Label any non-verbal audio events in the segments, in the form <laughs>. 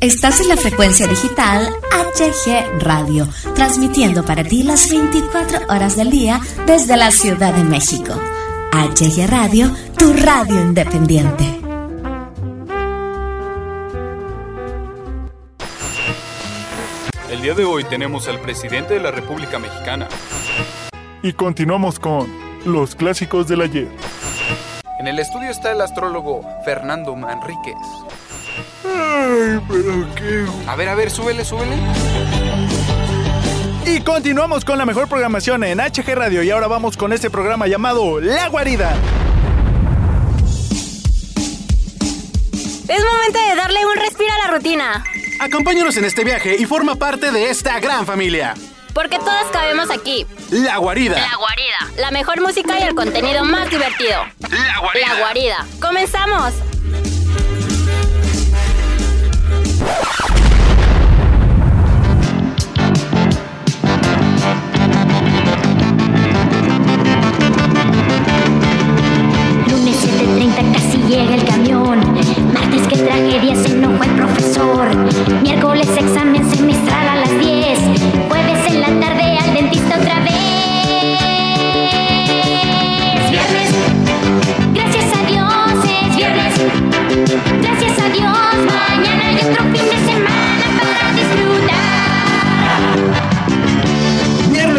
Estás en la frecuencia digital HG Radio, transmitiendo para ti las 24 horas del día desde la Ciudad de México. HG Radio, tu radio independiente. El día de hoy tenemos al presidente de la República Mexicana. Y continuamos con los clásicos del ayer. En el estudio está el astrólogo Fernando Manríquez. Ay, pero qué... A ver, a ver, súbele, súbele. Y continuamos con la mejor programación en HG Radio y ahora vamos con este programa llamado La Guarida. Es momento de darle un respiro a la rutina. Acompáñanos en este viaje y forma parte de esta gran familia. Porque todos cabemos aquí. La Guarida. La Guarida. La mejor música y el contenido más divertido. La Guarida. La Guarida. ¡Comenzamos! Miércoles examen semestral a las 10. Jueves en la tarde al dentista otra vez. Gracias a Dios, mañana hay otro fin de semana para disfrutar.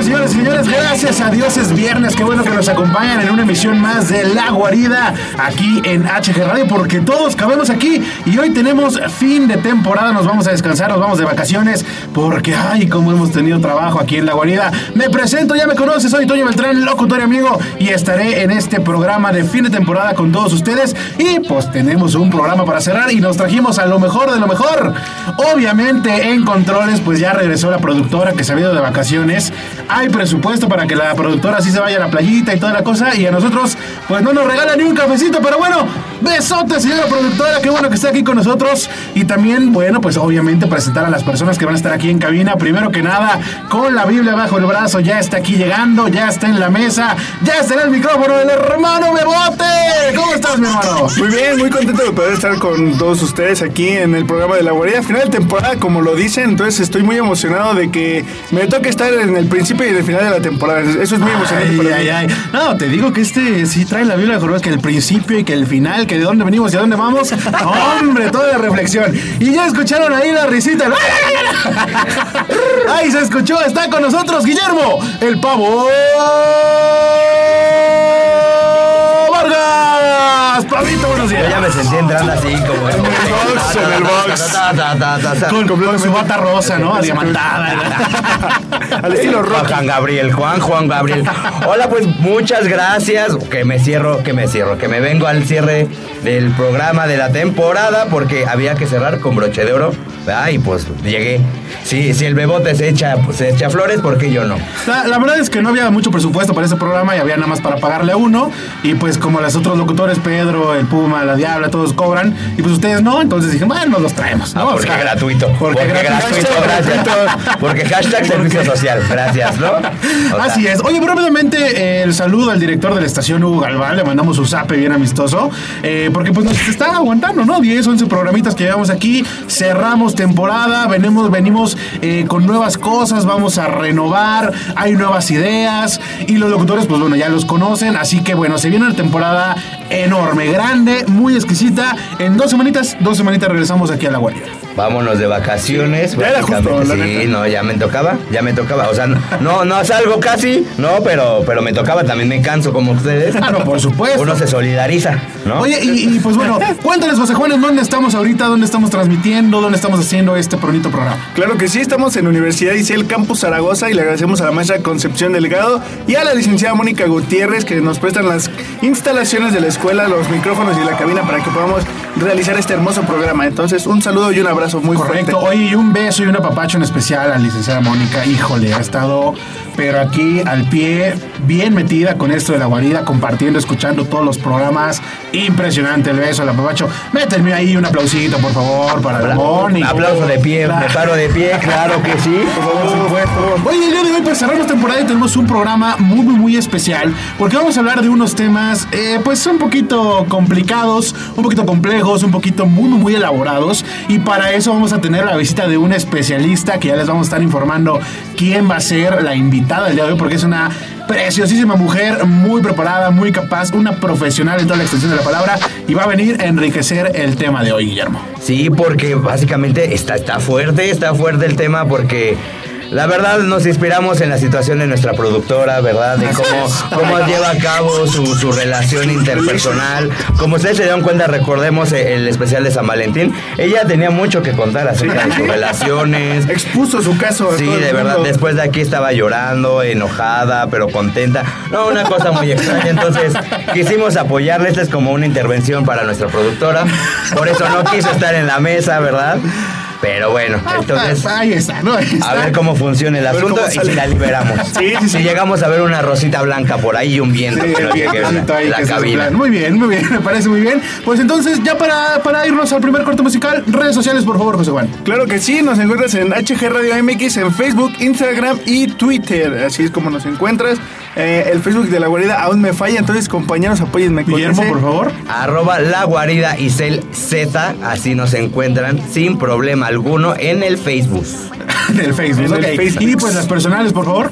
Señores y señores, gracias a Dios es viernes. Qué bueno que nos acompañan en una emisión más de La Guarida aquí en HG Radio, porque todos cabemos aquí y hoy tenemos fin de temporada. Nos vamos a descansar, nos vamos de vacaciones, porque ay, cómo hemos tenido trabajo aquí en La Guarida. Me presento, ya me conoces, soy Toño Beltrán, locutor y amigo, y estaré en este programa de fin de temporada con todos ustedes. Y pues tenemos un programa para cerrar y nos trajimos a lo mejor de lo mejor. Obviamente en controles, pues ya regresó la productora que se ha ido de vacaciones. Hay presupuesto para que la productora sí se vaya a la playita y toda la cosa. Y a nosotros, pues no nos regala ni un cafecito. Pero bueno, besote, señora productora. Qué bueno que está aquí con nosotros. Y también, bueno, pues obviamente presentar a las personas que van a estar aquí en cabina. Primero que nada, con la Biblia bajo el brazo. Ya está aquí llegando, ya está en la mesa, ya está en el micrófono el hermano Bebote. ¿Cómo estás, mi hermano? Muy bien, muy contento de poder estar con todos ustedes aquí en el programa de La Guarida. Final de temporada, como lo dicen, entonces estoy muy emocionado de que me toque estar en el principio y en el final de la temporada. Eso es muy emocionante Ay, para ay, mí. ay. No, te digo que este sí trae la Biblia de Jorobas, que el principio y que el final, que de dónde venimos y a dónde vamos. Hombre, toda la reflexión. Y ya escucharon ahí la risita. Ay, se escuchó, está con nosotros Guillermo, el pavo. Buenos días. Yo ya me sentí entrando así como en el box, en el box. Con, con su bata rosa, ¿no? Diamantada. <laughs> Al estilo rock. Juan Gabriel, Juan, Juan Gabriel. Hola, pues muchas gracias. Que me cierro, que me cierro, que me vengo al cierre del programa de la temporada porque había que cerrar con broche de oro. ¿verdad? Y pues llegué. Si, si el bebote se echa, pues, se echa flores, ¿por qué yo no? La, la verdad es que no había mucho presupuesto para ese programa y había nada más para pagarle a uno. Y pues como los otros locutores, Pedro, el Puma, la Diabla, todos cobran. Y pues ustedes no, entonces dije, bueno, nos los traemos. ¿no? Ah, O porque sea, gratuito. Porque, Porque, gratuito, gracias. Porque hashtag servicio social. Gracias, ¿no? O sea, Así es. Oye, rápidamente eh, el saludo al director de la estación, Hugo Galván. Le mandamos un zape bien amistoso. eh, porque pues nos está aguantando, ¿no? 10, 11 programitas que llevamos aquí. Cerramos temporada. Venimos, venimos eh, con nuevas cosas. Vamos a renovar. Hay nuevas ideas. Y los locutores, pues bueno, ya los conocen. Así que bueno, se viene una temporada enorme, grande, muy exquisita. En dos semanitas, dos semanitas regresamos aquí a la guardia. Vámonos de vacaciones. Ya era justo, la sí, neta. no, ya me tocaba, ya me tocaba. O sea, no, no salgo casi, no, pero, pero me tocaba, también me canso como ustedes. Ah, no, por supuesto. Uno se solidariza, ¿no? Oye, y, y, pues bueno, cuéntales, José Juan, ¿en dónde estamos ahorita? ¿Dónde estamos transmitiendo? ¿Dónde estamos haciendo este bonito programa? Claro que sí, estamos en Universidad ICEL Campus Zaragoza y le agradecemos a la maestra Concepción Delgado y a la licenciada Mónica Gutiérrez que nos prestan las instalaciones de la escuela, los micrófonos y la cabina para que podamos realizar este hermoso programa. Entonces, un saludo y un abrazo muy Correcto. fuerte. Oye, y un beso y un apapacho en especial a la licenciada Mónica. Híjole, ha estado, pero aquí al pie, bien metida con esto de la guarida, compartiendo, escuchando todos los programas. Impresionante. el beso, el apapacho. Méteme ahí un aplausito, por favor, para la Moni. Aplauso de pie, me paro de pie, claro que sí. <laughs> Por supuesto. Oye, el día de hoy, pues cerramos temporada y tenemos un programa muy, muy, muy especial. Porque vamos a hablar de unos temas, eh, pues un poquito complicados, un poquito complejos, un poquito muy, muy, muy elaborados. Y para eso vamos a tener la visita de un especialista que ya les vamos a estar informando quién va a ser la invitada del día de hoy, porque es una preciosísima mujer, muy preparada, muy capaz, una profesional en toda la extensión de la palabra y va a venir a enriquecer el tema de hoy, Guillermo. Sí, porque básicamente está, está fuerte, está fuerte el tema porque la verdad nos inspiramos en la situación de nuestra productora, ¿verdad? De cómo, <laughs> cómo lleva a cabo su, su relación interpersonal. Como ustedes se dieron cuenta, recordemos el especial de San Valentín. Ella tenía mucho que contar acerca de sus relaciones. <laughs> Expuso su caso. a Sí, todo de verdad, después de aquí estaba llorando, enojada, pero contenta. No, una cosa muy extraña. Entonces, quisimos apoyarle. Esta es como una intervención para nuestra productora. Por eso no quiso estar en la mesa, ¿verdad? Pero bueno, entonces... Ah, ahí está, ¿no? Ahí está. A ver cómo funciona el asunto y si la liberamos. Sí, sí, sí. Si llegamos a ver una rosita blanca por ahí y un viento Sí, que nos llegue la, la cabina. Muy bien, muy bien, <laughs> me parece muy bien. Pues entonces, ya para, para irnos al primer corte musical, redes sociales, por favor, José Juan. Claro que sí, nos encuentras en HG Radio MX en Facebook, Instagram y Twitter. Así es como nos encuentras. Eh, el Facebook de la guarida aún me falla, entonces compañeros, apóyenme con Guillermo, ese. por favor. Arroba la guarida Isel Z, así nos encuentran sin problema alguno en el Facebook. <laughs> En el Facebook, En el ok. Facebook. Y pues las personales, por favor.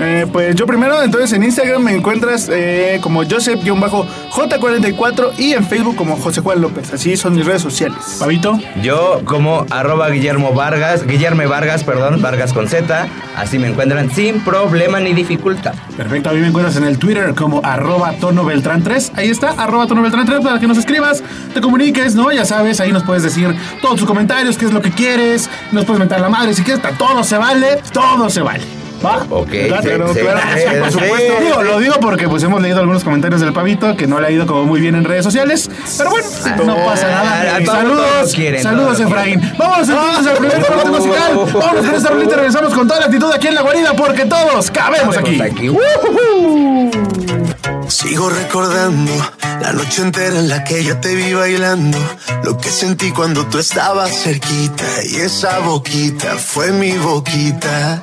Eh, pues yo primero, entonces en Instagram me encuentras eh, como Joseph-J44 y en Facebook como José Juan López. Así son mis redes sociales. Pavito. Yo como arroba Guillermo Vargas, Guillermo Vargas, perdón, Vargas con Z, así me encuentran sin problema ni dificultad. Perfecto, a mí me encuentras en el Twitter como arroba tono beltrán 3. Ahí está, arroba tono beltrán 3 para que nos escribas, te comuniques, ¿no? Ya sabes, ahí nos puedes decir todos tus comentarios, qué es lo que quieres, nos puedes mentar la madre si quieres, todo se vale, todo se vale. ¿Va? Ok, Claro, sí, claro, sí, sí, por sí. supuesto. Digo, lo digo porque pues hemos leído algunos comentarios del pavito que no le ha ido como muy bien en redes sociales. Pero bueno, no pasa nada. saludos, quieren, saludos Efraín. Vámonos entonces al primer corte musical. Vámonos con esta rolita y regresamos con toda la actitud aquí en la guarida porque todos cabemos aquí. Aquí. Sigo recordando la noche entera en la que yo te vi bailando. Lo que sentí cuando tú estabas cerquita. Y esa boquita fue mi boquita.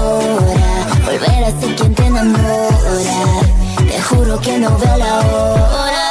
Volver a ser quien te enamora. Te juro que no veo la hora.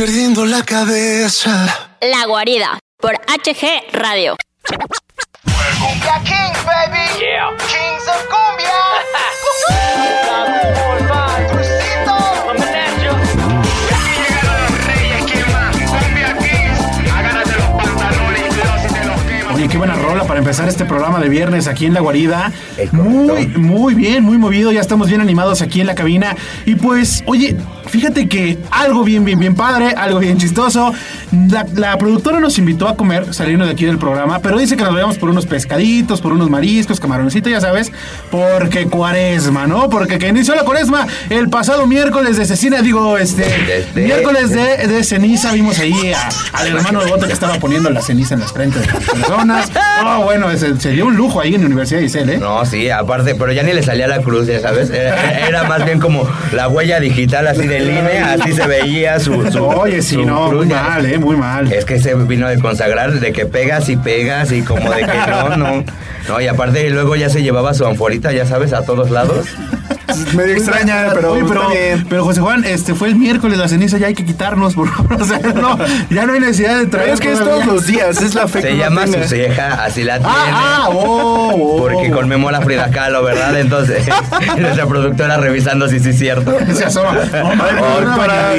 Perdiendo la cabeza. La guarida por HG Radio. Cumbia Kings, baby. Yeah. Kings of Cumbia. Oye, qué buena rola para empezar este programa de viernes aquí en La Guarida. Muy, muy bien, muy movido. Ya estamos bien animados aquí en la cabina. Y pues, oye, fíjate que algo bien, bien, bien padre, algo bien chistoso. La, la productora nos invitó a comer saliendo de aquí del programa, pero dice que nos vayamos por unos pescaditos, por unos mariscos, camaroncitos, ya sabes, porque cuaresma, ¿no? Porque que inició la cuaresma el pasado miércoles de cecina, digo, este, miércoles de, de ceniza, vimos ahí a- al hermano de Bote que estaba poniendo la ceniza en las frentes de las personas. Oh, bueno, se, se dio un lujo ahí en la Universidad de Isel, ¿eh? No, sí, aparte, pero ya ni le salía la cruz, ya sabes. Era, era más bien como la huella digital así de línea, así se veía su. su <laughs> Oye, sí, su no, muy mal, ¿eh? Muy mal. Es que se vino de consagrar, de que pegas y pegas y como de que no, no. No, y aparte luego ya se llevaba su anforita, ya sabes, a todos lados. <laughs> Medio extraña, pero, Oye, pero, está bien. pero José Juan, este fue el miércoles la ceniza, ya hay que quitarnos, por favor. <laughs> O sea, no, ya no hay necesidad de traer. Pero es que es todos los días, es la fe Se llama su ceja, así la tiene. Ah, ah, oh, oh. Porque conmemora Frida Kahlo, ¿verdad? Entonces, <laughs> nuestra productora revisando si sí es cierto. Se asoma. No, para-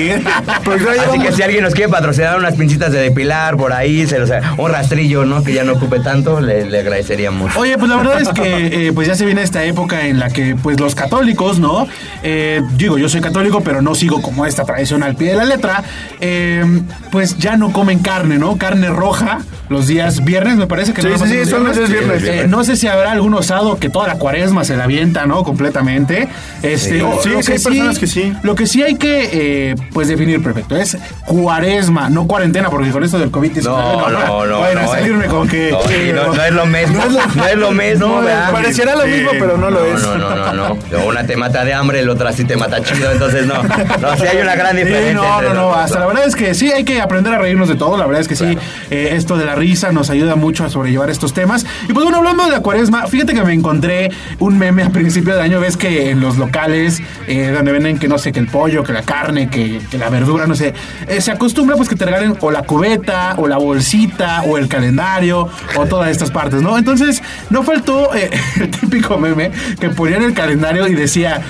Pues Así que si alguien nos quiere patrocinar unas pinchitas de depilar por ahí, se, o sea, un rastrillo, ¿no? Que ya no ocupe tanto, le, le agradecería mucho. Oye, pues la verdad es que eh, pues ya se viene esta época en la que pues los católicos, ¿no? Eh, digo, yo soy católico, pero no sigo como esta tradición al pie de la letra. eh, pues ya no comen carne, ¿no? Carne roja los días viernes, me parece que Sí, nada sí, sí, son los días viernes. Eh, no sé si habrá algún osado que toda la cuaresma se la avienta, ¿no? Completamente. Este, Sí. o- Sí, lo sí, hay personas que sí. Lo que sí hay que, eh, pues, definir perfecto es cuaresma, no cuarentena, porque con esto del COVID-19 No, no, no. <laughs> Bueno, no, salirme eh. con que... No, no, no es lo mismo. <laughs> No es lo, mismo, No. Pareciera lo mismo, pero no lo No, es. no, no, no, no. No, <laughs> Una te mata de hambre, la otra sí te mata chido, entonces no. No, sí hay una gran Sí, diferencia. no, no, no, hasta la verdad es que sí hay que aprender a reírnos de todo, la verdad es que sí, eh, esto de la risa nos ayuda mucho a sobrellevar estos temas. Y pues bueno, hablando de la cuaresma, fíjate que me encontré un meme a principio de año, ves que en los locales eh, donde venden que no sé, que el pollo, que la carne, que, que la verdura, no sé, eh, se acostumbra pues que te regalen o la cubeta, o la bolsita, o el calendario, o todas estas partes, ¿no? Entonces, no faltó <laughs> el típico meme que ponían el calendario y decía...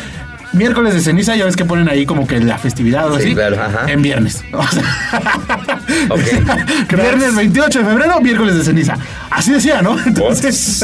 Miércoles de ceniza, ya ves que ponen ahí como que la festividad o Sí, así. claro, ajá. En viernes. <laughs> O sea, Ok. <laughs> viernes 28 de febrero, miércoles de ceniza. Así decía, ¿no? Entonces.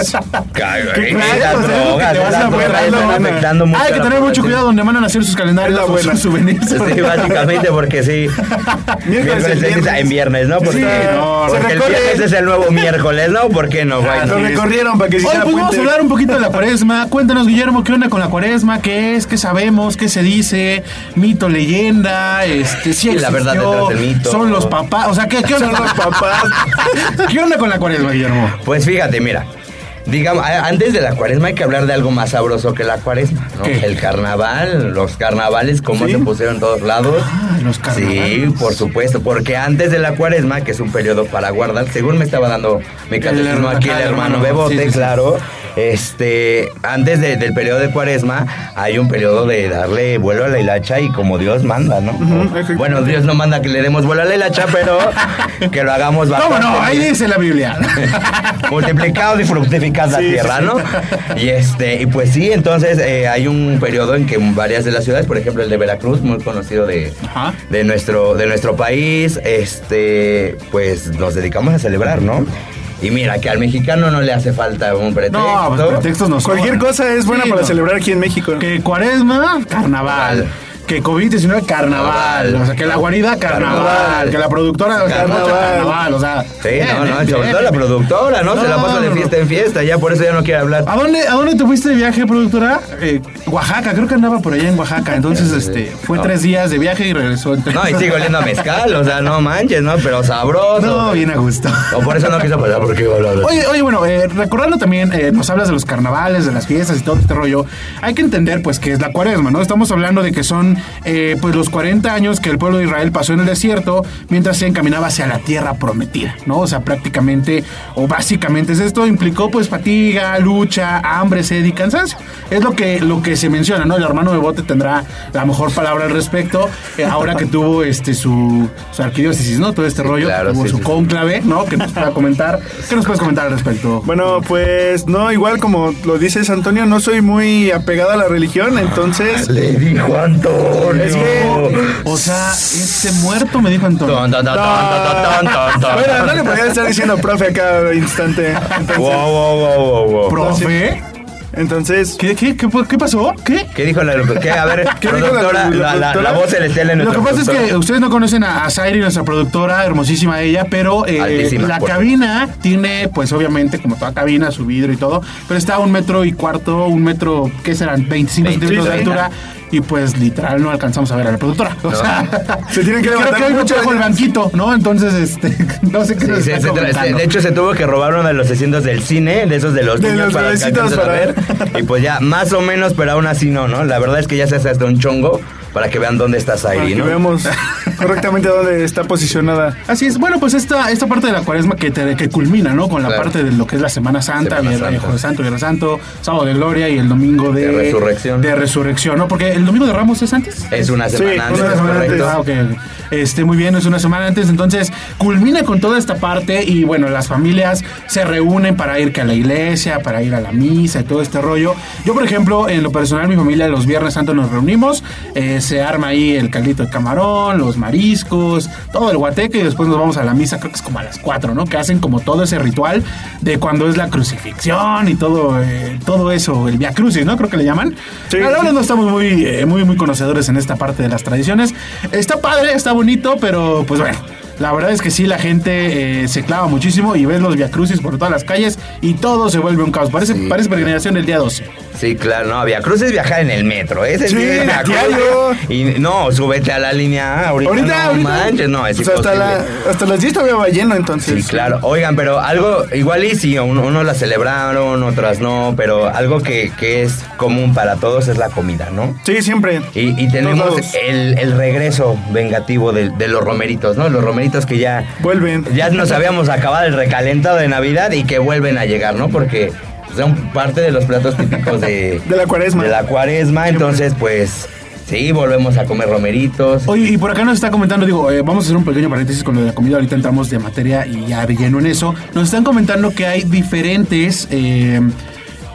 Cago, Qué claro, lo afectando mucho Hay que tener mucho cuidado donde mandan a hacer sus calendarios o sus souvenirs. Sí, básicamente porque sí. <laughs> Miércoles Miércoles es de ceniza en viernes, ¿no? Porque, Sí, no, porque el viernes es el nuevo miércoles, ¿no? ¿Por qué no? Ah, Lo sí. recorrieron para que se hiciera pues vamos a hablar un poquito de la cuaresma. <laughs> Cuéntanos, Guillermo, ¿qué onda con la cuaresma? ¿Qué es? ¿Qué sabemos? ¿Qué se dice? ¿Mito, leyenda? Este, sí la verdad detrás del mito. Son los papás. O sea, ¿qué, qué onda? Son los papás. <laughs> ¿Qué onda con la cuaresma, Guillermo? Pues fíjate, mira. Digamos, antes de la cuaresma hay que hablar de algo más sabroso que la cuaresma, ¿no? ¿Qué? El carnaval, los carnavales, cómo ¿Sí? se pusieron en todos lados. Ah, los carnavales. Sí, por supuesto, porque antes de la cuaresma, que es un periodo para guardar, según me estaba dando mi catecismo aquí el hermano hermano, Bebote, sí, sí, sí. claro. Este, antes de- del periodo de cuaresma, hay un periodo de darle vuelo a la hilacha y como Dios manda, ¿no? bueno, Dios no manda que le demos vuelo a la hilacha, pero <laughs> que lo hagamos ¿Cómo bastante no? Ahí dice la Biblia. <laughs> multiplicados y fructificada la Sí, tierra, sí, ¿no? Y este, y pues sí, entonces eh, hay un periodo en que varias de las ciudades, por ejemplo el de Veracruz, muy conocido de, Ajá. de nuestro, de nuestro país, este, pues nos dedicamos a celebrar, ¿no? Y mira, que al mexicano no le hace falta un pretexto. No, pues pretextos no Cualquier cosa es buena Sí, para no. celebrar aquí en México. Que cuaresma, carnaval. Que COVID-19, carnaval. O sea, que la guarida, carnaval. Carnaval. Que la productora, Carnaval. carnaval. O sea, Sí, bien, no, no, bien, sobre bien. todo la productora, ¿no? Se la pasa de fiesta en fiesta, ya por eso ya no quiere hablar. ¿A dónde, ¿A dónde te fuiste de viaje, productora? Eh, Oaxaca, creo que andaba por allá en Oaxaca. Entonces, este, fue No. tres días de viaje y regresó en tres. No, y sigue oliendo a mezcal, o sea, no manches, ¿no? Pero sabroso. No, bien a gusto. O por eso no quiso pasar, porque iba a hablar. Oye, oye, bueno, eh, recordando también, eh, nos hablas de los carnavales, de las fiestas y todo este rollo. Hay que entender, pues, que es la cuaresma, ¿no? Estamos hablando de que son eh, pues los 40 años que el pueblo de Israel pasó en el desierto mientras se encaminaba hacia la tierra prometida, ¿no? O sea, prácticamente o básicamente es esto, implicó pues fatiga, lucha, hambre, sed y cansancio. Es lo que, lo que se menciona, ¿no? El hermano de Bote tendrá la mejor palabra al respecto, eh, ahora que tuvo este su, su arquidiócesis, ¿no? Todo este rollo, Claro, tuvo sí, su sí. cónclave, ¿no? Que nos pueda comentar. ¿Qué nos puedes comentar al respecto? Bueno, pues no, igual como lo dices Antonio, no soy muy apegado a la religión, entonces... Le dijo Antonio. Es que- O sea, este muerto me dijo Antonio. Ton, ton, ton, ton, ton, ton, ton. Bueno, no le podía estar diciendo profe a cada instante. Entonces, Wow, wow, wow, wow, wow. ¿Profe? Entonces ¿Qué, qué, qué, qué pasó? ¿Qué? ¿Qué dijo la ¿Qué? A ver, <laughs> ¿Qué dijo la- productora, la la, la, voz celestial de Lo que pasa es que ustedes no conocen a, a Zairi, nuestra productora, hermosísima ella, pero eh, Altísima, la por cabina tiene, pues obviamente, como toda cabina, su vidrio y todo, pero está a un metro y cuarto, un metro, ¿qué serán? 25 centímetros de 25. altura. Y pues literal no alcanzamos a ver a la productora. O sea, <laughs> Se tienen que creo levantar que hoy no mucho, trajo el banquito, ¿no? Entonces, este, <laughs> no sé qué Sí, se- está se comentando. de hecho, se tuvo que robar uno de los asientos del cine, de esos de los De niños los para para ver. Y pues ya, más o menos, pero aún así no, ¿no? La verdad es que ya se hace hasta un chongo para que vean dónde está para Zairi, que ¿no? veamos <laughs> correctamente dónde está posicionada. Así es, bueno, pues esta, esta parte de la cuaresma que, te- que culmina, ¿no? Con la Claro. parte de lo que es la Semana Santa, Semana vier- Santa. Jueves Santo, Viernes Santo, Sábado de Gloria y el domingo de, De resurrección. De resurrección, ¿no? Porque el domingo de Ramos es antes. Es una Sí, semana una antes, semana correcto. Ah, ok. Este, muy bien, es una semana antes, entonces culmina con toda esta parte y bueno, las familias se reúnen para ir que a la iglesia, para ir a la misa y todo este rollo. Yo, por ejemplo, en lo personal, mi familia los Viernes Santos nos reunimos, eh, se arma ahí el caldito de camarón, los mariscos, todo el guateque y después nos vamos a la misa, creo que es como a las 4, ¿no? Que hacen como todo ese ritual de cuando es la crucifixión y todo, eh, todo eso, el Via Crucis, ¿no? Creo que le llaman. Sí, La verdad no estamos muy, eh, muy, muy conocedores en esta parte de las tradiciones. Está padre, está bonito, pero pues bueno. La verdad es que sí, la gente eh, se clava muchísimo y ves los viacrucis por todas las calles y todo se vuelve un caos. Parece, Sí. parece peregrinación del día 12. Sí, claro, no, Via Cruz es viajar en el metro, ese Sí, es diario. Y no, súbete a la línea ahorita, Ahorita, no ahorita. manches, no, es Pues hasta, imposible. la, hasta las 10 todavía va lleno, entonces. Sí, claro. Oigan, pero algo, igual y sí, uno, unos la celebraron, otras no, pero algo que, que es común para todos es la comida, ¿no? Sí, siempre. Y, y tenemos el, el regreso vengativo de, de los romeritos, ¿no? Los romeritos que ya, Vuelven. ya nos habíamos acabado el recalentado de Navidad y que vuelven a llegar, ¿no? Porque son parte de los platos típicos de, De la cuaresma. de la cuaresma, entonces pues sí, volvemos a comer romeritos. Oye, y por acá nos está comentando, digo, eh, vamos a hacer un pequeño paréntesis con lo de la comida, ahorita entramos de materia y ya de lleno en eso. Nos están comentando que hay diferentes eh,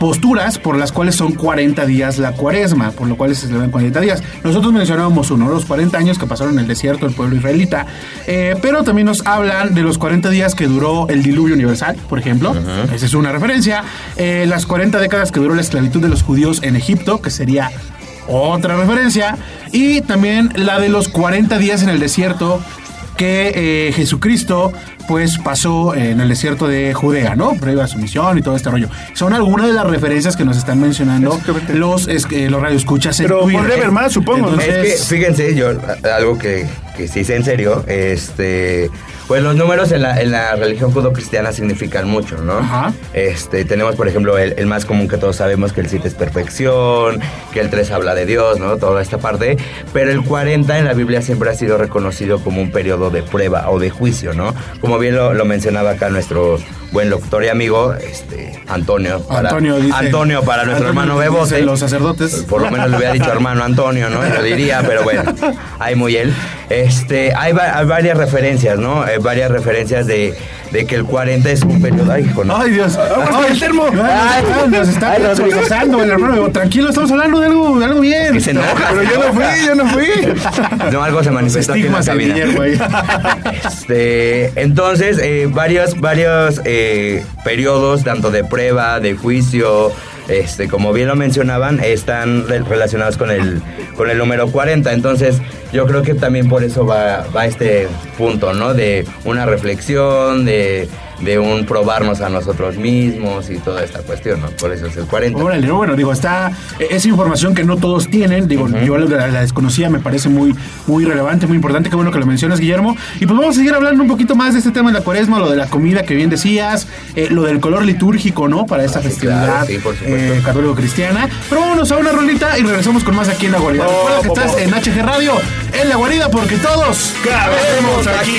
posturas por las cuales son 40 días la cuaresma, por lo cual se celebran 40 días. Nosotros mencionábamos uno, los 40 años que pasaron en el desierto el pueblo israelita, eh, pero también nos hablan de los 40 días que duró el diluvio universal, por ejemplo, esa es una referencia, Eh, las 40 décadas que duró la esclavitud de los judíos en Egipto, que sería otra referencia. Y también la de los 40 días en el desierto que eh, Jesucristo pues pasó en el desierto de Judea, ¿no? Previo a su misión y todo este rollo. Son algunas de las referencias que nos están mencionando los, es, que los radioescuchas en Pero Twitter. podría haber más, supongo, ¿no? Entonces, Es que, fíjense, yo, algo que, que sí sé en serio, este, pues los números en la, en la religión judo-cristiana significan mucho, ¿no? Ajá. Este, tenemos, por ejemplo, el, el más común que todos sabemos, que el 7 es perfección, que el 3 habla de Dios, ¿no? Toda esta parte, pero el 40 en la Biblia siempre ha sido reconocido como un periodo de prueba o de juicio, ¿no? Como bien lo, lo mencionaba acá nuestro buen locutor y amigo, este, Antonio. para- Antonio dice- Antonio para nuestro Antonio hermano Bebote. los sacerdotes. Por lo menos le hubiera dicho hermano Antonio, ¿no? Yo diría, pero bueno, hay muy él. Este, hay, va- hay varias referencias, ¿no? Varias referencias de, de que el 40 es un periodo. Ay, hijo, no. Ay, Dios. Con el termo. Ay, nos está Ay, sollozando el hermano. Tranquilo, estamos hablando de algo, de algo bien. que se enoja. Pero yo no fui, yo no fui. No, algo se manifestó aquí en la cabina. Este, entonces, eh, varios, varios eh, periodos, tanto de prueba, de juicio, este, como bien lo mencionaban, están re- relacionados con el, con el número 40. Entonces, yo creo que también por eso va, va este punto, ¿no? De una reflexión, de, de un probarnos a nosotros mismos y toda esta cuestión, ¿no? Por eso es el 40. Órale, no, bueno, digo, está es información que no todos tienen, digo, yo la, la desconocía, me parece muy, muy relevante, muy importante, qué bueno que lo mencionas, Guillermo. Y pues vamos a seguir hablando un poquito más de este tema de la cuaresma, lo de la comida que bien decías, eh, lo del color litúrgico, ¿no? Para esta Ah, sí, festividad claro, sí, eh, católico-cristiana. Pero vámonos a una rolita y regresamos con más aquí en La Guarida. Oh, Recuerda que oh, estás oh. en HG Radio, en La Guarida, porque todos Cabemos aquí.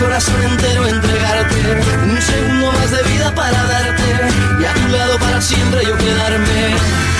corazón entero entregarte. Un segundo más de vida para darte y a tu lado para siempre yo quedarme.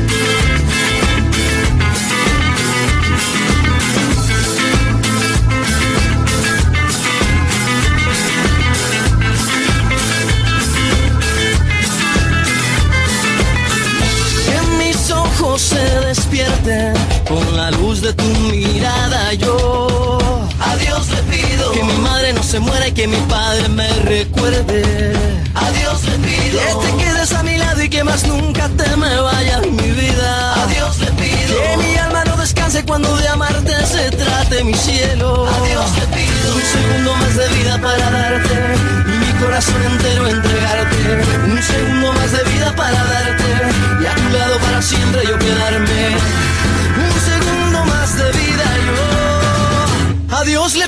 Se despierten con la luz de tu mirada. Yo a Dios le pido que mi madre no se muera y que mi padre me recuerde. A Dios le pido que te quedes a mi lado y que más nunca te me vayas, mi vida. A Dios le pido que mi alma descanse cuando de amarte se trate mi cielo. A Dios le pido un segundo más de vida para darte y mi corazón entero entregarte. Un segundo más de vida para darte y a tu lado para siempre yo quedarme. Un segundo más de vida yo. A Dios le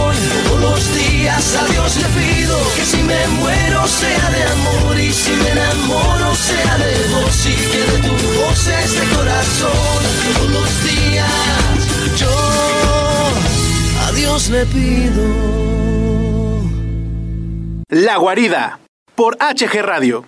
Días a Dios le pido que si me muero sea de amor y si me enamoro sea de vos y que de tu voz sea este corazón. Todos los días yo a Dios le pido. La Guarida, por HG Radio.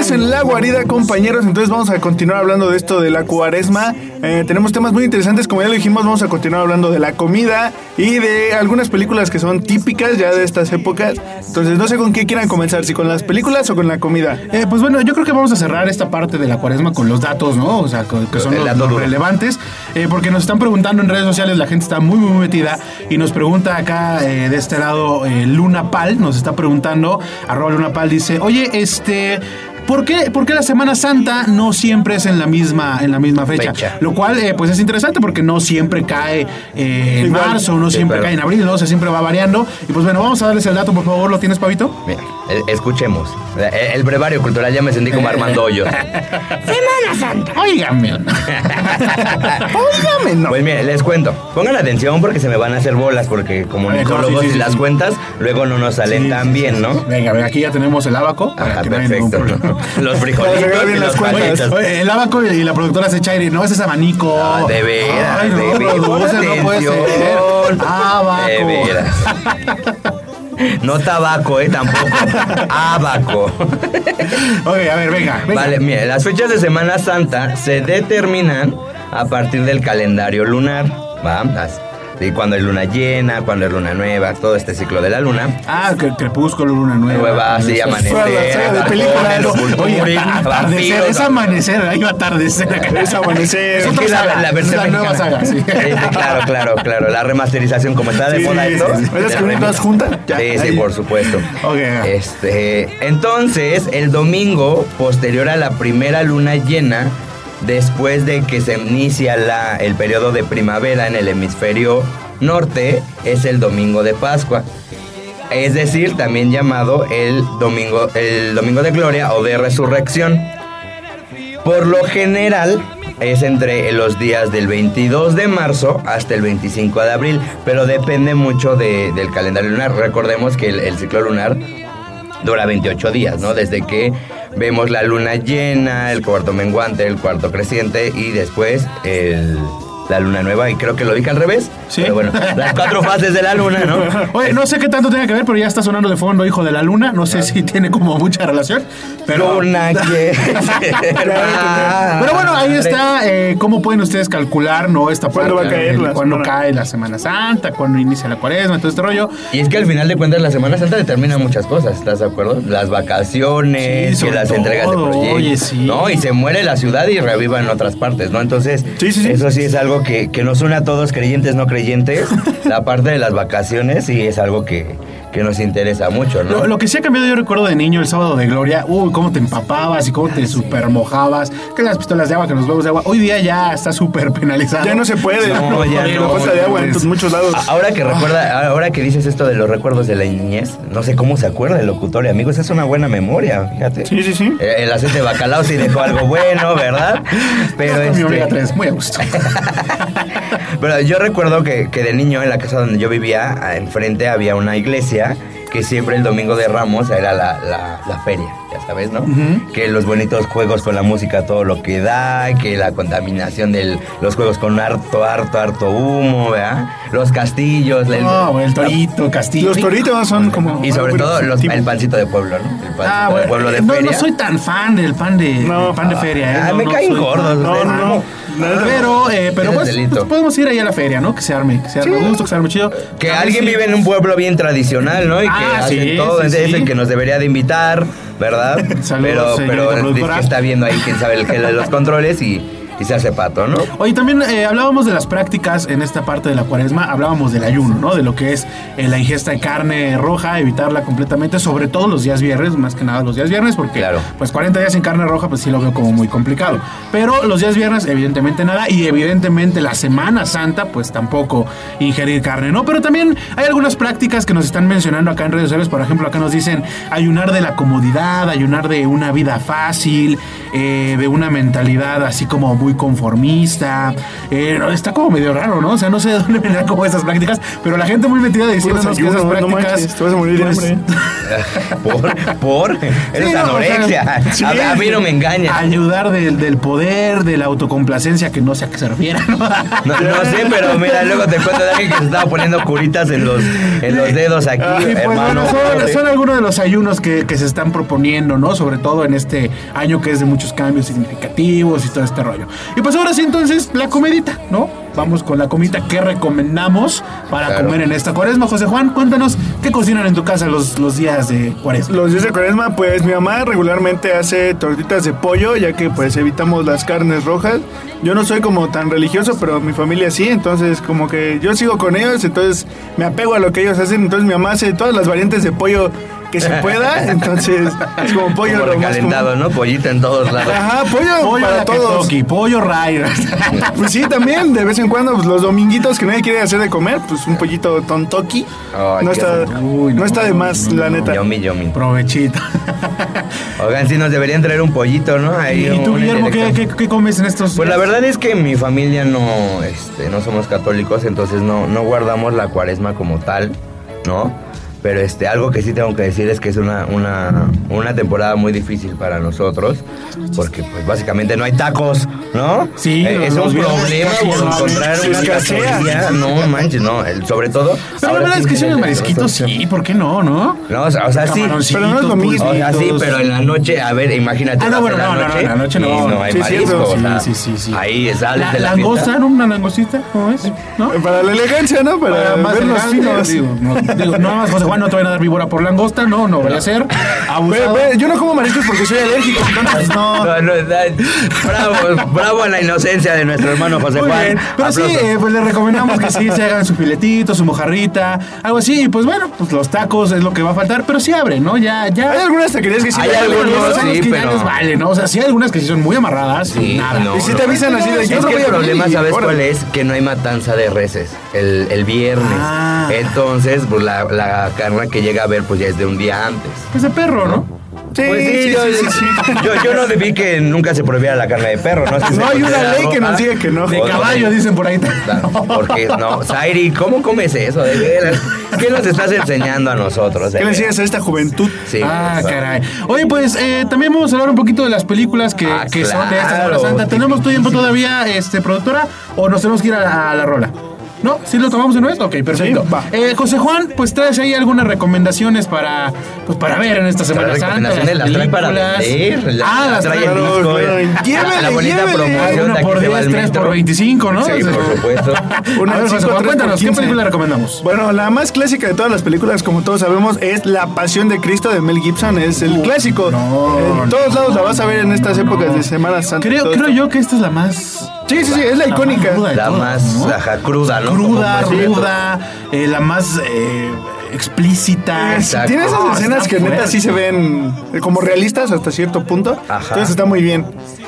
Regreso en la guarida, compañeros. Entonces vamos a continuar hablando de esto de la cuaresma. Eh, tenemos temas muy interesantes, como ya lo dijimos, vamos a continuar hablando de la comida y de algunas películas que son típicas ya de estas épocas. Entonces no sé con qué quieran comenzar, si con las películas o con la comida. Eh, pues bueno, yo creo que vamos a cerrar esta parte de la cuaresma con los datos, ¿no? O sea, con- que son los, los relevantes. eh, porque nos están preguntando en redes sociales, la gente está muy, muy metida. Y nos pregunta acá eh, de este lado, eh, Luna Pal, nos está preguntando, arroba Luna Pal, dice, oye, este, ¿Por qué, por qué la Semana Santa no siempre es en la misma, en la misma fecha? Fecha. Lo cual, eh, pues es interesante porque no siempre cae eh, en Igual. marzo, no Sí, siempre cae en abril, ¿no? O sea, siempre va variando. Y pues bueno, vamos a darles el dato, por favor. ¿Lo tienes, Pavito? Mira, eh, escuchemos. El, el brevario cultural ya me sentí como Armando Hoyos. <laughs> Óigame. Óigame, no. Pues mire, les cuento. Pongan atención porque se me van a hacer bolas, porque como nicólogos sí, sí, y sí, las cuentas luego no nos salen Sí, tan sí, bien, sí, ¿no? sí. Venga, venga, aquí ya tenemos el abaco. para Ajá, que perfecto. <laughs> Los frijolitos y las. Oye, el abaco y la productora se echa aire. No, ese es abanico. Ah, de veras, Ay, no, de veras, produce, no puede ser. Abaco. De veras. <laughs> No tabaco, eh, tampoco. Abaco. Oye, a ver, venga. venga. Vale, mire, las fechas de Semana Santa se determinan a partir del calendario lunar. ¿va? Y cuando hay luna llena, cuando hay luna nueva, todo este ciclo de la luna. Ah, que crepúsculo, luna nueva. Nueva, así, amanecer. La de dragones, Oye, vulturis, atardecer, es amanecer, ahí va a atardecer. Es amanecer. Es que la, saga, la versión es la nueva saga, sí. Claro, claro, claro. La remasterización, como está de Sí, moda sí, esto. ¿Puedes remix. todas juntas? Sí, sí, ahí. por supuesto. Ok. Este, entonces, el domingo posterior a la primera luna llena, después de que se inicia la, el periodo de primavera en el hemisferio norte, es el domingo de Pascua. Es decir, también llamado el domingo, el domingo de gloria o de resurrección. Por lo general es entre los días del 22 de marzo hasta el 25 de abril, pero depende mucho de- del calendario lunar. Recordemos que el ciclo lunar dura 28 días, ¿no? Desde que vemos la luna llena, el cuarto menguante, el cuarto creciente y después el- la luna nueva. Y creo que lo dije al revés. Sí. Pero bueno, <laughs> las cuatro fases de la luna, ¿no? Oye, no sé qué tanto tenga que ver, pero ya está sonando de fondo Hijo de la Luna. No sé si tiene como mucha relación. Pero, Luna <laughs> ser pero bueno, ahí está eh, cómo pueden ustedes calcular, ¿no? Esta ¿Cuándo parte va a caer del- la cuándo semana? cae la Semana Santa, cuándo inicia la cuaresma, todo este rollo. Y es que al final de cuentas la Semana Santa determina muchas cosas, ¿estás de acuerdo? Las vacaciones, Sí, que las entregas de proyectos. oye, sí. No, y se muere la ciudad y reviva en otras partes, ¿no? Entonces, Sí, sí, sí. eso sí es algo que, que nos une a todos, creyentes, no creyentes. la parte de las vacaciones sí es algo que, que nos interesa mucho, ¿no? Lo, lo que sí ha cambiado, yo recuerdo de niño el sábado de gloria, uy, cómo te empapabas y cómo te super mojabas, que las pistolas de agua, que los huevos de agua. Hoy día ya está súper penalizado. Ya no se puede. No, ya Por no, La falta de agua en muchos lados. Ahora que recuerda, ahora que dices esto de los recuerdos de la niñez, no sé cómo se acuerda el locutorio, amigos, es una buena memoria, fíjate. Sí, sí, sí. Eh, El aceite de bacalao sí dejó algo bueno, ¿verdad? Pero mi este, omega 3, muy a gusto. <laughs> Pero yo recuerdo que, que de niño en la casa donde yo vivía, enfrente había una iglesia que siempre el domingo de Ramos era la, la- feria, ya sabes, ¿no? Que los bonitos juegos con la música, todo lo que da, que la contaminación de los juegos con harto, harto, harto humo, ¿verdad? Los castillos, el- No, güey, el torito, castillo. Los toritos son como. y sobre todo los- el pancito de pueblo, ¿no? El pancito Ah, de pueblo de eh, no, feria. no soy tan fan del pan de, No. pan de feria. ¿eh? Ah, No, me no caen gordos. fan. No, no, no. Pero, eh, pero Es pues, pues podemos ir ahí a la feria, ¿no? Que se arme, que se arme a gusto, que se arme chido. Que alguien vive en un pueblo bien tradicional, ¿no? Y que Ah, hacen sí, todo, sí, es sí. el que nos debería de invitar, ¿verdad? <laughs> Saludos, pero pero que está viendo ahí quién sabe el que de los controles y, y se hace pato, ¿no? Oye, también eh, hablábamos de las prácticas en esta parte de la cuaresma, hablábamos del ayuno, ¿no? De lo que es eh, la ingesta de carne roja, evitarla completamente, sobre todo los días viernes, más que nada los días viernes, porque Claro. pues 40 días sin carne roja, pues sí lo veo como muy complicado. Pero los días viernes, evidentemente nada, y evidentemente la Semana Santa, pues tampoco ingerir carne, ¿no? Pero también hay algunas prácticas que nos están mencionando acá en redes sociales, por ejemplo, acá nos dicen ayunar de la comodidad, ayunar de una vida fácil, eh, de una mentalidad así como muy conformista. Eh, no, está como medio raro, ¿no? O sea, no sé de dónde <laughs> vendrán como esas prácticas, pero la gente muy metida diciéndonos que esas no prácticas. manches, te vas a morir de pues, hambre. <laughs> por, por, eres Sí, no, o anorexia. sea, <laughs> sí. a, a mí no me engaña. Ayudar del, del poder, de la autocomplacencia, que no sé a qué se refiere. ¿no? No, no sé, pero mira, luego te cuento de alguien que se estaba poniendo curitas en los, en los dedos aquí, pues, hermano. bueno, son, son algunos de los ayunos que, que se están proponiendo, ¿no? Sobre todo en este año que es de muchos cambios significativos y todo este rollo. Y pues ahora sí, entonces, la comidita, ¿no? Vamos con la comidita que recomendamos para Claro. comer en esta cuaresma. José Juan, cuéntanos, ¿qué cocinan en tu casa los, los días de cuaresma? Los días de cuaresma, pues mi mamá regularmente hace tortitas de pollo, ya que pues evitamos las carnes rojas. Yo no soy como tan religioso, pero mi familia sí, entonces como que yo sigo con ellos, entonces me apego a lo que ellos hacen. Entonces mi mamá hace todas las variantes de pollo que se pueda. <laughs> Entonces, es como pollo Como recalentado. ¿no? Pollito en todos lados. Ajá, pollo, Pollo para todos. Pollo ray. <laughs> Pues sí, también, de vez en cuando, pues, los dominguitos que nadie quiere hacer de comer, pues un pollito tontoki. No, está. Uy, no no, está de más, no, la neta. Yomi, yomi. Provechito. <laughs> Oigan, sí nos deberían traer un pollito, ¿no? Ahí ¿Y tú, Guillermo, qué, qué, qué comes en estos Pues la verdad es que mi familia no, este, no somos católicos, entonces no, no guardamos la cuaresma como tal, ¿no? Pero este, algo que sí tengo que decir es que es una, una, una temporada muy difícil para nosotros, porque pues básicamente no hay tacos, ¿no? Sí, Eh, es un problema encontrar una taquería, no manches, no, el- sobre todo. Pero la verdad sí es que si unos marisquitos sí, ¿por qué no, no? No, o sea, o sea, sí. Pero no es lo mismo. O sea, sí, pero en la noche, a ver, imagínate. Ah, no, bueno, en no, no, no, en la noche no. y no hay Sí, marisco, cierto. o sea, Sí, sí, sí, sí. Ahí sales La, de la langosta. ¿no? Una langostita, ¿cómo es? ¿No? Para la elegancia, ¿no? Para, Para más vernos finos. digo, no, digo, no más No te van a dar víbora por langosta, no, no vaya a ser yo no como mariscos porque soy alérgico, entonces no. <laughs> No, no, da- bravo, bravo a la inocencia de nuestro hermano José Muy Juan. bien, pero sí, eh, pues les recomendamos que sí se hagan su filetito, su mojarrita, algo así, y pues bueno, pues los tacos es lo que va a faltar, pero sí abre, ¿no? Ya, ya. Hay algunas taquerías que sí. Hay le- algunos, sí, que ya pero- les vale, ¿no? O sea, sí hay algunas que sí son muy amarradas, Sí, nada. no, Y si te avisan así de Es que voy el problema, ¿sabes cuál es? Que no hay matanza de reses el, el viernes. Ah. Entonces, pues la, la carne que llega a ver, pues ya es de un día antes. Pues de perro, ¿no? Sí, Pues sí, sí, yo, sí, sí. Yo, yo no debí que nunca se prohibiera la carne de perro, ¿no? Si No hay una ley que nos diga que no. De caballo, dicen por ahí. <laughs> Porque no, Zairi, ¿cómo comes eso? De. ¿Qué nos estás enseñando a nosotros? ¿Qué le enseñas a esta juventud? Sí, Ah, caray. Oye, pues eh, también vamos a hablar un poquito de las películas que, Ah, que son de esta Semana Santa. ¿Tenemos tiempo todavía, este, productora? ¿O nos tenemos que ir a, a la rola? ¿No? ¿Sí lo tomamos de una vez? Ok, perfecto. Sí, va. Eh, José Juan, pues traes ahí algunas recomendaciones para, pues, para ver en esta Semana Santa. las trae para películas. vender, la- ah, la las trae el disco, eh. Llévele, la bonita llévele. promoción Una de aquí por se va 10, al 3 metro. por 25, ¿no? Sí, por supuesto. <laughs> Una a ver, José Juan, cuéntanos, ¿qué 15. película recomendamos? Bueno, la más clásica de todas las películas, como todos sabemos, es La Pasión de Cristo de Mel Gibson. Es el clásico. no, en todos lados la vas a ver en estas épocas de Semana Santa. Creo, creo yo que esta es la más... Sí, sí, sí, es la icónica. La todas, más ¿no? ajá, cruda, ¿no? cruda, ruda, eh, la más eh, explícita. Exacto. Tiene esas Ah, escenas que neta sí se ven eh, como realistas hasta cierto punto. Ajá. Entonces está muy bien.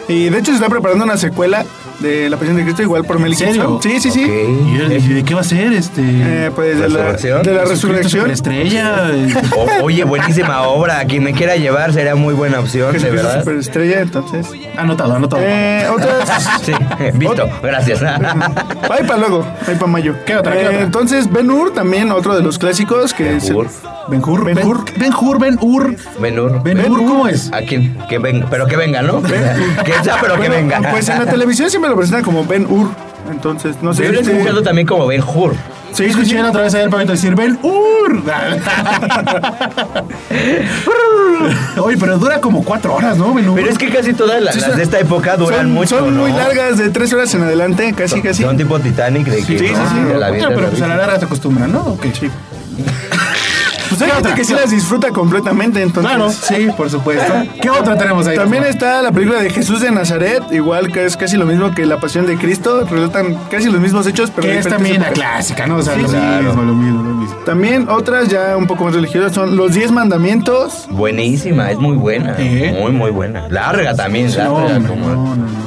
Y de hecho se está preparando una secuela de La Pasión de Cristo igual por Mel ¿En serio? Gibson. Sí, sí, sí. ¿Y de, qué va a ser? Este... Eh, pues de la, ¿Resurrección? de la resurrección. Superestrella. eh, O- oye, buenísima obra. Quien me quiera llevar sería muy buena opción, de verdad. Superestrella, entonces. anotado, anotado. Eh, otras. <laughs> Sí, visto. Gracias. Ahí para luego, ahí para mayo. ¿Qué otra, qué Eh, otra? Entonces, Ben Hur, también otro de los clásicos que es. Ben-Hur. Ben Hur, Ben Ben Hur. Ben Hur, Ben Hur. Benur. Ben Hur, ¿cómo es? ¿A quién? Que venga, pero que venga, ¿no? <laughs> Que sea, pero que venga. Pues en la televisión siempre lo presentan como Ben Hur. Entonces, no sé. Yo lo he este- escuchado también como Ben Hur. Sí, sí, Escuché sí. otra vez ayer para decir Ben Hur. <laughs> Oye, pero dura como cuatro horas, ¿no? Ben Hur. Pero es que casi todas las, las de esta época duran Son, mucho, son muy largas, de tres horas en adelante, casi, Son- casi. Son tipo Titanic de que Sí, sí, ¿no? sí. La pero de la pues a la larga se acostumbran, ¿no? Ok. <laughs> Pues hay gente que sí las disfruta completamente, entonces. Claro, sí, por supuesto. ¿Qué otra tenemos ahí? También está la película de Jesús de Nazaret, igual que es casi lo mismo que La Pasión de Cristo, relatan casi los mismos hechos, pero Que es también la clásica, ¿no? O sea, Sí, lo claro. mismo, lo mismo, lo mismo. También otras ya un poco más religiosas son Los Diez Mandamientos. Buenísima, es muy buena. ¿Eh? Muy, muy buena. Larga también, No, larga, hombre, como, no, no, no.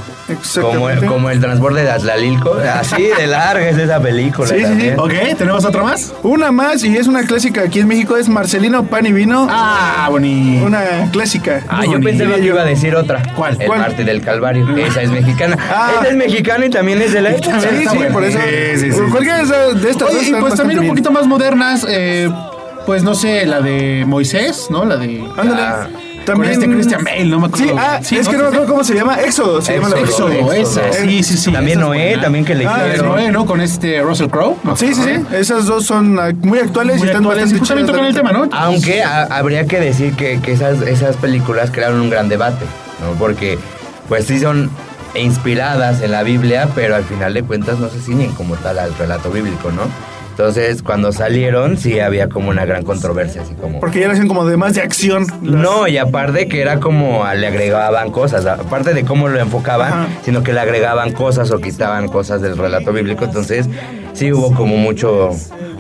Como, como el transborde de Atlalilco. Así de larga es esa película Sí, sí, sí. Ok, ¿tenemos otra más? Una más, y es una clásica aquí en México, es Marcelino Pan y Vino. Ah, bonito. Una clásica. Ah, yo bonito. pensé que iba a decir otra. ¿Cuál? El ¿Cuál? Marte del Calvario. Esa es mexicana. Ah. Esa es mexicana y también es de la época. Sí, sí, por eso. Sí, sí, sí. Cualquiera de estas dos Oye, y pues también un poquito más modernas, eh, pues no sé, la de Moisés, ¿no? La de... Ándale. Ah, También. Con este Christian Bale, no me acuerdo. Sí, ah, Sí, es ¿no? que no me acuerdo cómo se llama. Éxodo se llama la Éxodo, película. Esa, sí, sí, sí. También Noé, también que le Ah. Noé, ¿no? Con este Russell Crowe. ¿no? Sí, sí, sí. Esas dos son ah, muy actuales Muy y están actuales. bastante Y también chidas, tocan el tema. ¿no? Aunque a- habría que decir que, que esas, esas películas crearon un gran debate, ¿no? Porque, pues sí son inspiradas en la Biblia, pero al final de cuentas no se ciñen como tal al relato bíblico, ¿no? Entonces, cuando salieron, sí había como una gran controversia, así como... Porque ya lo hacen como de más de acción. las- No, y aparte que era como le agregaban cosas, aparte de cómo lo enfocaban, Ajá. sino que le agregaban cosas o quitaban cosas del relato bíblico, entonces sí hubo como mucho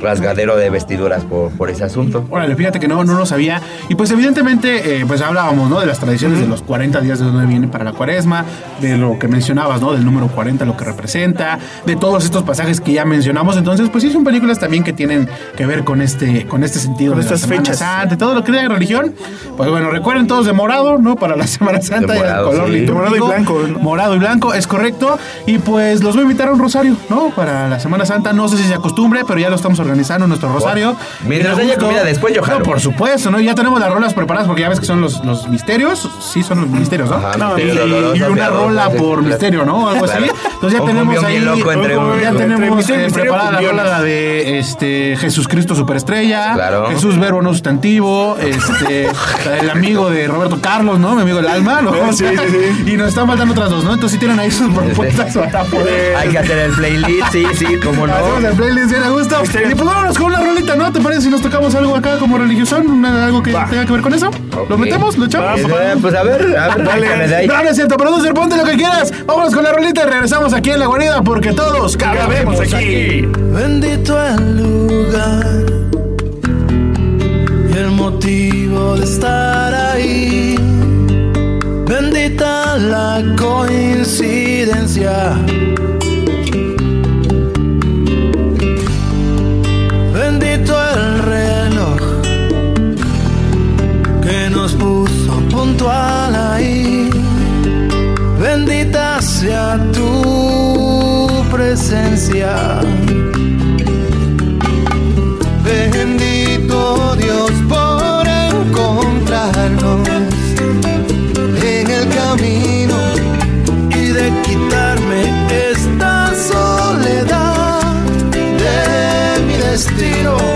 rasgadero de vestiduras por, por ese asunto. Órale, fíjate que no, no lo sabía. Y pues evidentemente, eh, pues hablábamos, ¿no? De las tradiciones de los 40 días de donde viene para la cuaresma, de lo que mencionabas, ¿no? Del número 40, lo que representa, de todos estos pasajes que ya mencionamos. Entonces, pues sí, son películas también que tienen que ver con este, con este sentido. Con de estas fechas. Santa, todo lo que de religión. Pues bueno, recuerden todos de morado, ¿no? Para la <laughs> Semana Santa, De y el morado, color sí. Morado y blanco, ¿no? Morado y blanco, es correcto. Y pues los voy a invitar a un rosario, ¿no? Para la Semana Santa. No sé si se acostumbre, pero ya lo estamos organizando, nuestro rosario. Mientras haya comida después, yo jalo. No, por supuesto, ¿no? Ya tenemos las rolas preparadas porque ya ves que son los, los misterios. Sí, son los misterios, ¿no? Ajá, No, y, dolorosos, y una rola por misterio, ¿no? Algo así. Entonces ya Un tenemos ahí. bien loco entre un- ya entre tenemos misterio eh, misterio, preparada la rola la de este Jesucristo Superestrella. Claro. Jesús Verbo no sustantivo. Este, <laughs> el amigo de Roberto Carlos, ¿no? Mi amigo el alma, ¿no? Sí, sí, sí. <laughs> Y nos están faltando otras dos, ¿no? Entonces sí tienen ahí sus propuestas para poder. Hay que hacer el playlist, sí, sí, cómo <laughs> no. Hacemos el playlist bien a gusto. Y pues vámonos con una rolita, ¿no? ¿Te parece si nos tocamos algo acá como religión? Una- ¿Algo que tenga que ver con eso? ¿Lo metemos? ¿Lo echamos? Eh, Pues a ver, a ver, ahí. No, no es cierto, producer, ponte lo que quieras. Vámonos con la rolita y regresamos aquí en la guarida porque todos cabemos aquí. Bendito el lugar y el motivo de estar ahí. Bendita la coincidencia. Bendita sea tu presencia. Bendito Dios por encontrarnos en el camino y de quitarme esta soledad de mi destino.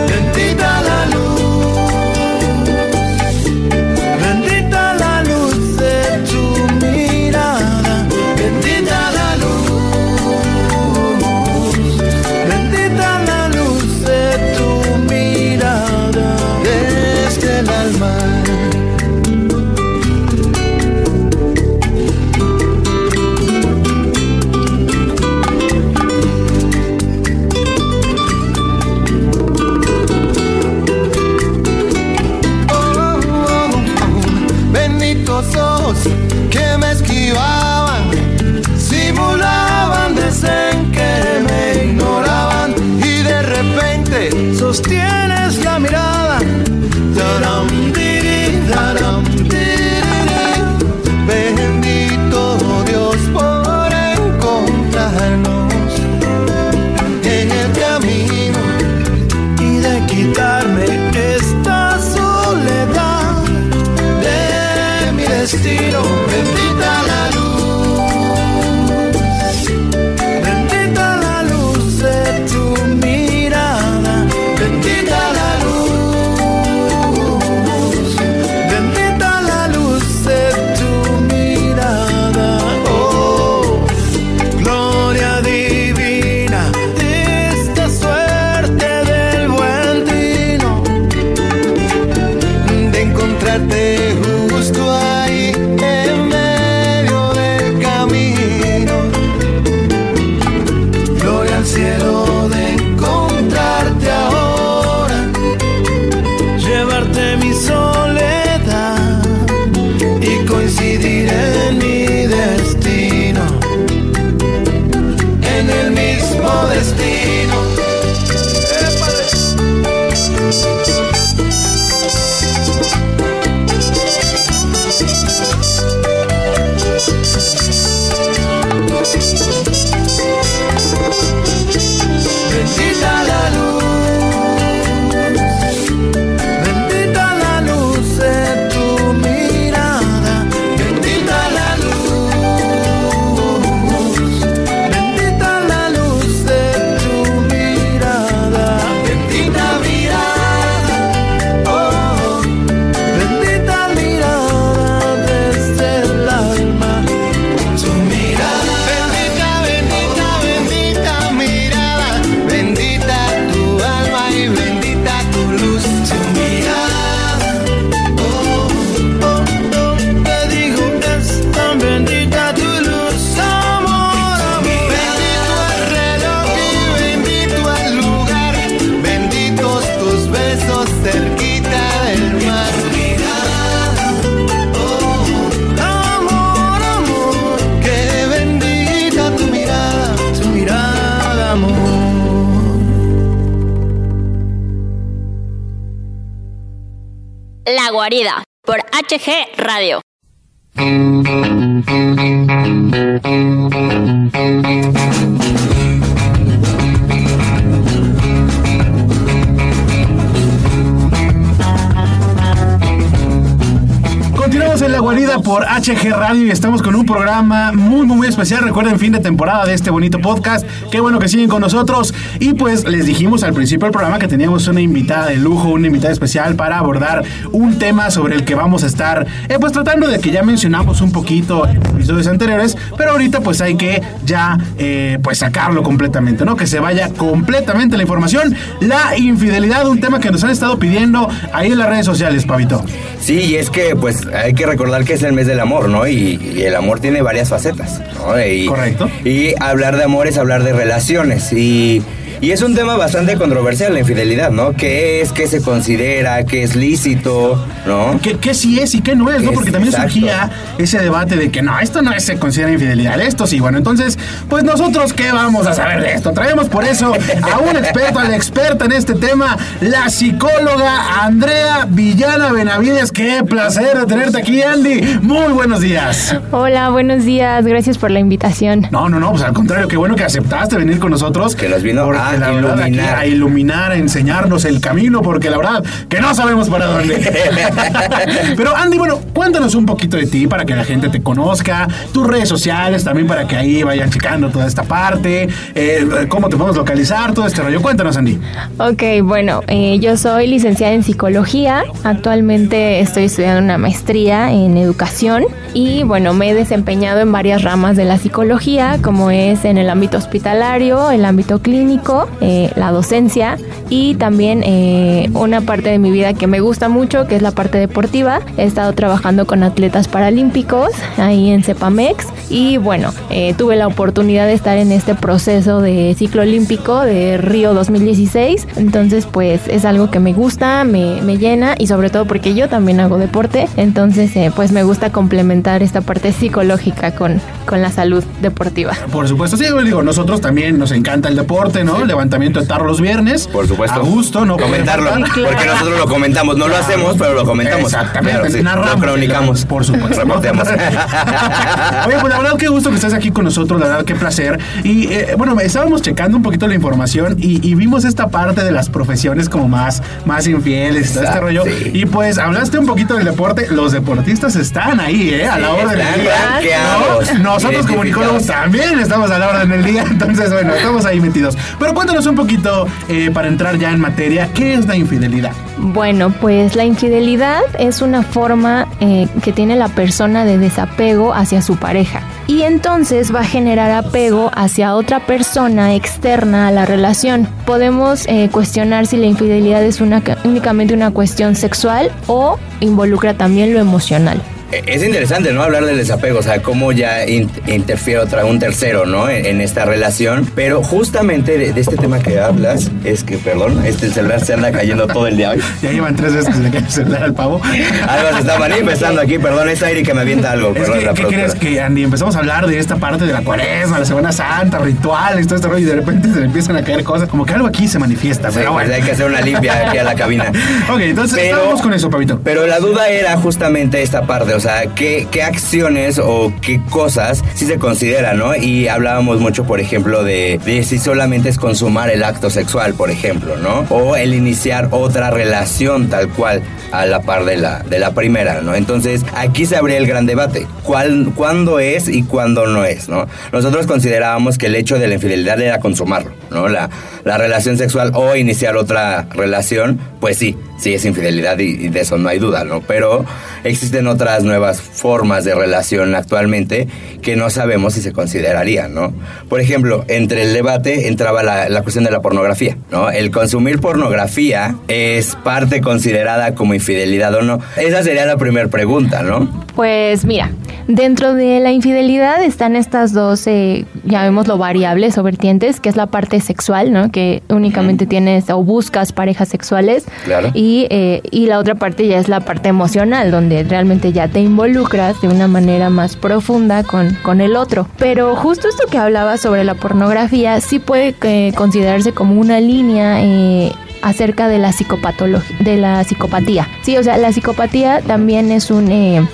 Radio estamos con un programa muy, muy, especial. Recuerden, fin de temporada de este bonito podcast. Qué bueno que siguen con nosotros. Y pues les dijimos al principio del programa que teníamos una invitada de lujo, una invitada especial para abordar un tema sobre el que vamos a estar, eh, pues tratando de que ya mencionamos un poquito episodios anteriores, pero ahorita pues hay que ya, eh, pues sacarlo completamente, ¿no? Que se vaya completamente la información. La infidelidad, un tema que nos han estado pidiendo ahí en las redes sociales, Pavito. Sí, y es que pues hay que recordar que es el mes del amor, ¿no? Y, y el amor tiene varias facetas, ¿no? Y, Correcto. Y hablar de amor es hablar de relaciones. Y, y es un tema bastante controversial, la infidelidad, ¿no? ¿Qué es? ¿Qué se considera? ¿Qué es lícito? ¿No? ¿Qué, qué sí es y qué no es, ¿no? Es- Porque también exacto. surgía ese debate de que no, esto no es- se considera infidelidad, esto sí. Bueno, entonces, pues nosotros, ¿qué vamos a saber de esto? Traemos por eso a un experto, a la experta en este tema, la psicóloga Andrea Villana Benavides. Qué placer tenerte aquí, Andy. Muy buenos días. Hola, buenos días. Gracias por la invitación. No, no, no, pues al contrario, qué bueno que aceptaste venir con nosotros. Que nos vino Porque a la verdad, aquí iluminar. a iluminar, a enseñarnos el camino, porque la verdad que no sabemos para dónde. <laughs> Pero Andy, bueno, cuéntanos un poquito de ti para que la gente te conozca, tus redes sociales también para que ahí vayan checando toda esta parte, eh, cómo te podemos localizar, todo este rollo. Cuéntanos, Andy. Ok, bueno, eh, yo soy licenciada en psicología. Actualmente estoy estudiando una maestría en educación y bueno, me he desempeñado en varias ramas de la psicología, como es en el ámbito hospitalario, el ámbito clínico, eh, la docencia y también eh, una parte de mi vida que me gusta mucho, que es la parte deportiva. He estado trabajando con atletas paralímpicos ahí en Cepamex y bueno, eh, tuve la oportunidad de estar en este proceso de ciclo olímpico de Río 2016. Entonces, pues es algo que me gusta, me, me llena y sobre todo porque yo también hago deporte. Entonces, eh, pues me gusta complementar esta parte psicológica con, con la salud deportiva. Por supuesto, sí, digo, nosotros también nos encanta el deporte, ¿no? Levantamiento de tarro los viernes. Por supuesto. A gusto, ¿no? Comentarlo. Porque nosotros lo comentamos. No lo hacemos, pero lo comentamos. Exactamente, Claro, sí. narramos. Lo cronicamos. Por supuesto. ¿no? Reporteamos. <laughs> Oye, pues la verdad qué gusto que estés aquí con nosotros, la verdad qué placer. Y eh, bueno, estábamos checando un poquito la información y, y vimos esta parte de las profesiones como más, más infieles y todo este Exacto, rollo. sí. Y pues hablaste un poquito del deporte. Los deportistas están ahí, ¿eh? A la orden del día. ¿no? Nosotros como también estamos a la orden del día. Entonces, bueno, estamos ahí metidos. Pero cuéntanos un poquito eh, para entrar ya en materia, ¿qué es la infidelidad? Bueno, pues la infidelidad es una forma eh, que tiene la persona de desapego hacia su pareja. Y entonces va a generar apego hacia otra persona externa a la relación. Podemos eh, cuestionar si la infidelidad es una, únicamente una cuestión sexual o involucra también lo emocional. Es interesante, ¿no? Hablar del desapego, o sea, cómo ya in- interfiere otra, un tercero, ¿no? En, en esta relación. Pero justamente de, de este tema que hablas, es que, perdón, este celular se anda cayendo todo el día hoy. <laughs> Ya llevan tres veces que se le cae el celular al pavo. <laughs> Algo se está manifestando aquí, perdón, es aire que me avienta algo, Es perdón, que, la ¿qué crees que, Andy? Empezamos a hablar de esta parte de la cuaresma, la Semana Santa, rituales, todo este rollo, y de repente se le empiezan a caer cosas, como que algo aquí se manifiesta, Sí, pero pues hay que hacer una limpia aquí a la cabina. <laughs> Ok, entonces Pero- estábamos con eso, Pavito. Pero la duda era justamente esta parte, o sea, ¿qué, qué acciones o qué cosas sí se consideran, ¿no? Y hablábamos mucho, por ejemplo, de, de si solamente es consumar el acto sexual, por ejemplo, ¿no? O el iniciar otra relación tal cual a la par de la, de la primera, ¿no? Entonces, aquí se abría el gran debate. ¿Cuál, ¿Cuándo es y cuándo no es, ¿no? Nosotros considerábamos que el hecho de la infidelidad era consumarlo, ¿no? La, la relación sexual o iniciar otra relación, pues sí, sí es infidelidad y, y de eso no hay duda, ¿no? Pero existen otras nuevas formas de relación actualmente que no sabemos si se considerarían, ¿no? Por ejemplo, entre el debate entraba la, la cuestión de la pornografía, ¿no? El consumir pornografía es parte considerada como infidelidad o no. Esa sería la primera pregunta, ¿no? Pues mira, dentro de la infidelidad están estas dos, eh, llamémoslo variables o vertientes, que es la parte sexual, ¿no? Que únicamente tienes o buscas parejas sexuales. Claro. Y, eh, y la otra parte ya es la parte emocional, donde realmente ya te involucras de una manera más profunda con, con el otro. Pero justo esto que hablaba sobre la pornografía sí puede eh, considerarse como una línea eh, acerca de la psicopatología, de la psicopatía. Sí, o sea, la psicopatía también es un eh,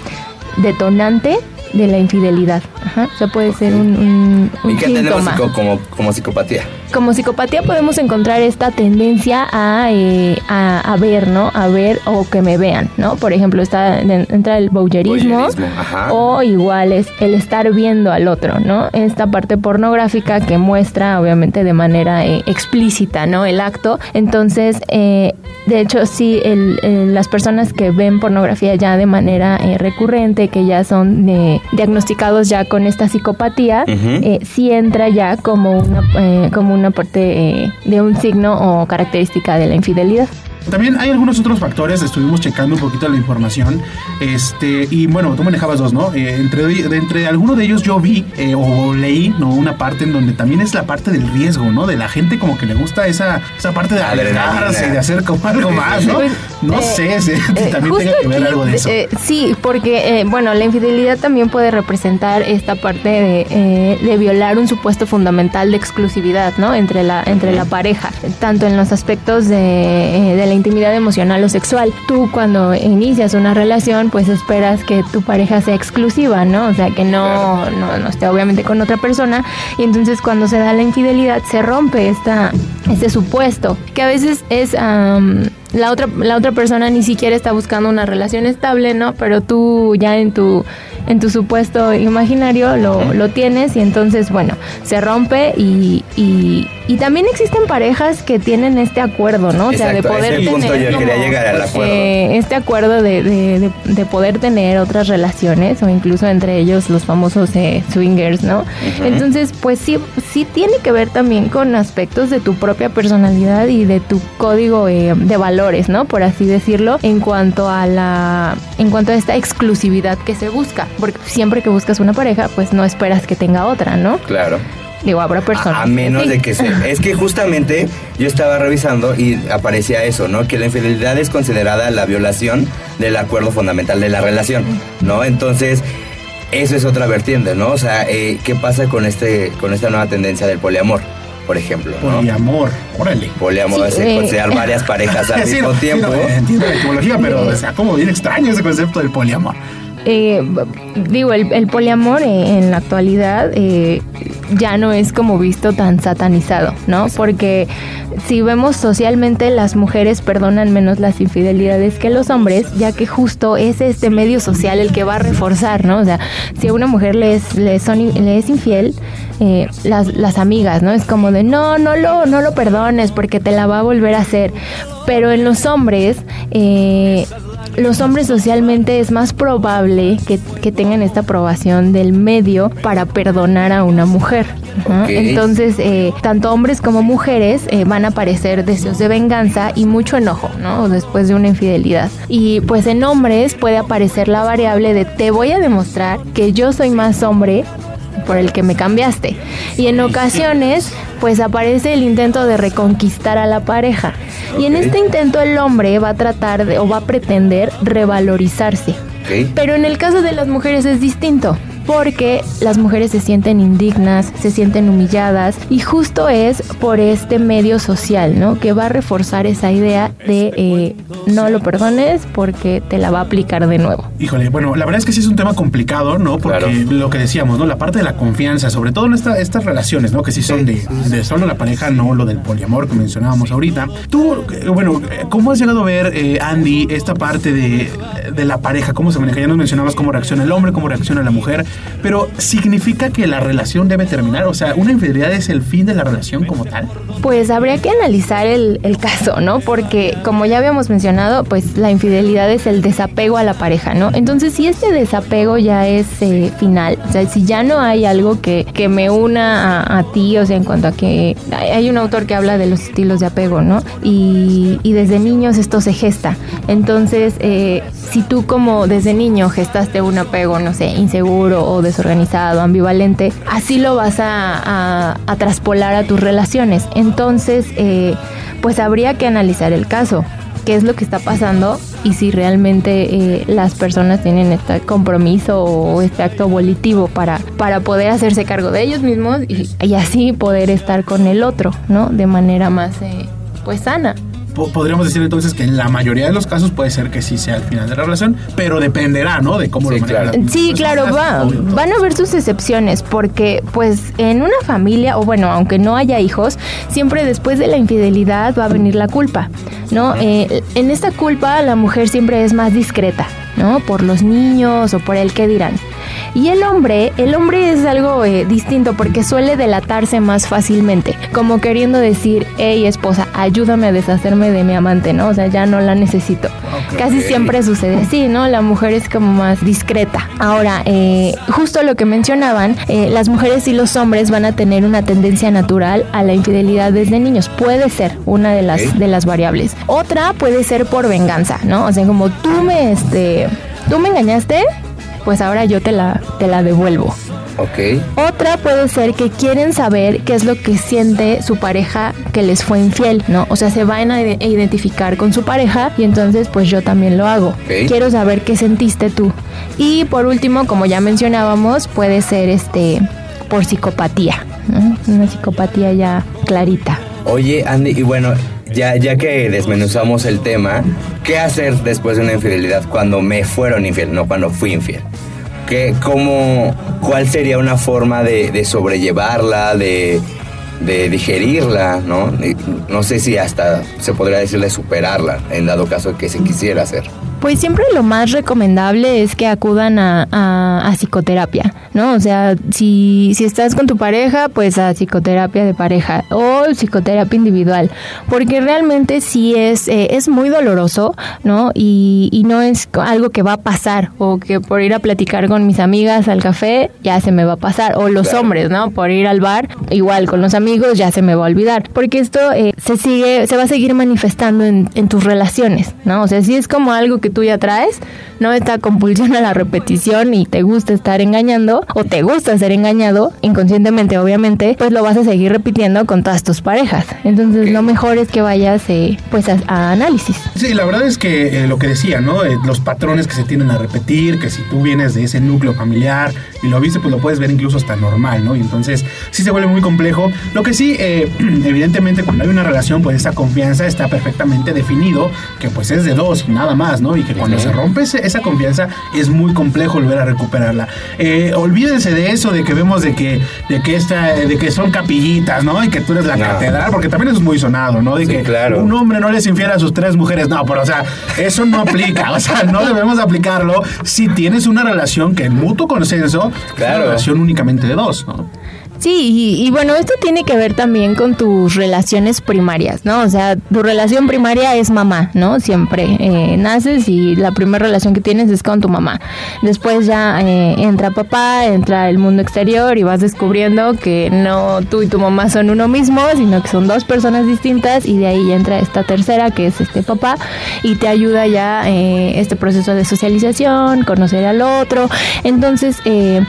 detonante de la infidelidad. Ajá. O sea, puede ser un, un, un ¿Y qué síntoma. como, como psicopatía? Como psicopatía podemos encontrar esta tendencia a, eh, a, a ver, ¿no? A ver o que me vean, ¿no? Por ejemplo, está entra el voyeurismo o igual es el estar viendo al otro, ¿no? Esta parte pornográfica que muestra, obviamente, de manera eh, explícita, ¿no? El acto. Entonces, eh, de hecho, sí, el- el- las personas que ven pornografía ya de manera eh, recurrente, que ya son eh, diagnosticados ya con esta psicopatía, eh, sí entra ya como una, como una parte eh, de un signo o característica de la infidelidad. También hay algunos otros factores, estuvimos checando un poquito la información, este, y bueno, tú manejabas dos, ¿no? Eh, entre, de entre alguno de ellos yo vi eh, o leí, ¿no? Una parte en donde también es la parte del riesgo, ¿no? De la gente como que le gusta esa, esa parte de arriesgarse, de hacer como algo más, ¿no? Pues, No eh, sé si <laughs> Eh, también tenga que ver aquí, algo de eso. eh, sí, porque, eh, bueno, la infidelidad también puede representar esta parte de, eh, de violar un supuesto fundamental de exclusividad, ¿no? Entre la, entre la pareja, tanto en los aspectos de, de la intimidad emocional o sexual. Tú cuando inicias una relación, pues esperas que tu pareja sea exclusiva, ¿no? O sea, que no, no, no esté obviamente con otra persona. Y entonces cuando se da la infidelidad, se rompe esta, este supuesto, que a veces es... am, la otra, la otra persona ni siquiera está buscando una relación estable, ¿no? Pero tú ya en tu, en tu supuesto imaginario lo, lo tienes y entonces, bueno, se rompe y, y, y también existen parejas que tienen este acuerdo, ¿no? O sea, de poder ese punto tener yo quería llegar al acuerdo. eh, este acuerdo de, de, de- de poder tener otras relaciones o incluso entre ellos los famosos eh, swingers, ¿no? Entonces, pues sí, sí tiene que ver también con aspectos de tu propia personalidad y de tu código eh, de valores, ¿no? Por así decirlo, en cuanto a la, en cuanto a esta exclusividad que se busca, porque siempre que buscas una pareja, pues no esperas que tenga otra, ¿no? Claro. Digo, habrá personas. A, a menos sí. de que se... Es que justamente yo estaba revisando y aparecía eso, ¿no? Que la infidelidad es considerada la violación del acuerdo fundamental de la relación, ¿no? Entonces, eso es otra vertiente, ¿no? O sea, eh, ¿qué pasa con, este, con esta nueva tendencia del poliamor, por ejemplo, ¿no? Poliamor, órale. Poliamor Sí, es eh. considerar varias <laughs> parejas al Sí, mismo no, sí, tiempo. no, entiendo la etimología, pero está como bien extraño ese concepto del poliamor. Eh, digo, el, el poliamor eh, en la actualidad eh, ya no es como visto tan satanizado, ¿no? Porque si vemos socialmente, las mujeres perdonan menos las infidelidades que los hombres, ya que justo es este medio social el que va a reforzar, ¿no? O sea, si a una mujer le es, le son- le es infiel, eh, las, las amigas, ¿no? Es como de, no, no lo, no lo perdones porque te la va a volver a hacer. Pero en los hombres, eh, los hombres socialmente es más probable que, que tengan esta aprobación del medio para perdonar a una mujer. Entonces, eh, tanto hombres como mujeres eh, van a aparecer deseos de venganza y mucho enojo, ¿no? Después de una infidelidad. Y pues en hombres puede aparecer la variable de te voy a demostrar que yo soy más hombre por el que me cambiaste. Y en ocasiones, pues aparece el intento de reconquistar a la pareja. Y en este intento el hombre va a tratar de, o va a pretender revalorizarse. Pero en el caso de las mujeres es distinto, porque las mujeres se sienten indignas, se sienten humilladas, y justo es por este medio social, ¿no? Que va a reforzar esa idea de eh, no lo perdones porque te la va a aplicar de nuevo. Híjole, bueno, la verdad es que sí es un tema complicado, ¿no? Porque Claro. lo que decíamos, ¿no? La parte de la confianza, sobre todo en esta- estas relaciones, ¿no? Que sí son de, de solo la pareja, no lo del poliamor que mencionábamos ahorita. Tú, eh, bueno, eh, ¿cómo has llegado a ver, eh, Andy, esta parte de, de la pareja? ¿Cómo se maneja? Ya nos mencionabas cómo reacciona el hombre, cómo reacciona la mujer, pero ¿significa que la relación debe terminar? O sea, ¿una infidelidad es el fin de la relación como tal? Pues habría que analizar el, caso, ¿no? Porque como ya habíamos mencionado, pues la infidelidad es el desapego a la pareja, ¿no? Entonces, si este desapego ya es eh, final, o sea, si ya no hay algo que, que me una a, ti, o sea, en cuanto a que hay un autor que habla de los estilos de apego, ¿no? Y, y desde niños esto se gesta. Entonces, eh, si tú como desde niño gestaste un apego, no sé, inseguro o desorganizado, ambivalente, así lo vas a, traspolar a tus relaciones. Entonces, eh, pues habría que analizar el caso, qué es lo que está pasando y si realmente eh, las personas tienen este compromiso o este acto volitivo para, para poder hacerse cargo de ellos mismos y, y así poder estar con el otro, ¿no? De manera más, eh, pues sana. Po- podríamos decir entonces que en la mayoría de los casos puede ser que sí sea el final de la relación, pero dependerá, ¿no? De cómo Sí, lo claro. Sí, claro, va- van a haber sus excepciones porque pues en una familia, o bueno, aunque no haya hijos, siempre después de la infidelidad va a venir la culpa, ¿no? Eh, en esta culpa la mujer siempre es más discreta, ¿no? Por los niños o por el que dirán. Y el hombre, el hombre es algo eh, distinto porque suele delatarse más fácilmente, como queriendo decir, hey esposa, ayúdame a deshacerme de mi amante, ¿no? O sea, ya no la necesito. Casi siempre sucede así, ¿no? La mujer es como más discreta. Ahora, eh, justo lo que mencionaban, eh, las mujeres y los hombres van a tener una tendencia natural a la infidelidad desde niños. Puede ser una de las, de las variables. Otra puede ser por venganza, ¿no? O sea, como tú me, este, tú me engañaste, pues ahora yo te la, te la devuelvo. Ok. Otra puede ser que quieren saber qué es lo que siente su pareja que les fue infiel, ¿no? O sea, se van a ide- identificar con su pareja y entonces pues yo también lo hago. Quiero saber qué sentiste tú. Y por último, como ya mencionábamos, puede ser este por psicopatía, ¿no? Una psicopatía ya clarita. Oye, Andy, y bueno, ya, ya que desmenuzamos el tema, ¿qué hacer después de una infidelidad cuando me fueron infiel, no cuando fui infiel? ¿Qué, cómo, ¿Cuál sería una forma de, de sobrellevarla, de, de digerirla, ¿no? No sé si hasta se podría decirle superarla, en dado caso que se quisiera hacer. Pues siempre lo más recomendable es que acudan a, a- a psicoterapia, ¿no? O sea, si, si estás con tu pareja, pues a psicoterapia de pareja o psicoterapia individual, porque realmente sí es, eh, es muy doloroso, ¿no? Y, y no es algo que va a pasar o que por ir a platicar con mis amigas al café ya se me va a pasar, o los hombres, ¿no? Por ir al bar, igual con los amigos ya se me va a olvidar, porque esto eh, se sigue, se va a seguir manifestando en, en tus relaciones, ¿no? O sea, si es como algo que tú ya traes, ¿no? Esta compulsión a la repetición y te gusta estar engañando o te gusta ser engañado, inconscientemente obviamente, pues lo vas a seguir repitiendo con todas tus parejas. Entonces Ok. lo mejor es que vayas eh, pues a, a análisis. Sí, la verdad es que eh, lo que decía, ¿no? Eh, los patrones que se tienden a repetir, que si tú vienes de ese núcleo familiar y lo viste, pues lo puedes ver incluso hasta normal, ¿no? Y entonces sí se vuelve muy complejo. Lo que sí, eh, <clears throat> evidentemente, cuando hay una relación, pues esa confianza está perfectamente definido, que pues es de dos y nada más, ¿no? Y que cuando se rompe ese- esa confianza es muy complejo volver a recuperarla. Eh, olvídense de eso, de que vemos de que, de que esta, de que son capillitas, ¿no? Y que tú eres la No. catedral, porque también eso es muy sonado, ¿no? De Sí, que claro. un hombre no les infiere a sus tres mujeres. No, pero o sea, eso no aplica. O sea, no debemos aplicarlo si tienes una relación que en mutuo consenso es Claro. una relación únicamente de dos, ¿no? Sí, y, y bueno, esto tiene que ver también con tus relaciones primarias, ¿no? O sea, tu relación primaria es mamá, ¿no? Siempre eh, naces y la primera relación que tienes es con tu mamá. Después ya eh, entra papá, entra el mundo exterior y vas descubriendo que no tú y tu mamá son uno mismo, sino que son dos personas distintas y de ahí entra esta tercera que es este papá y te ayuda ya eh, este proceso de socialización, conocer al otro. Entonces, eh,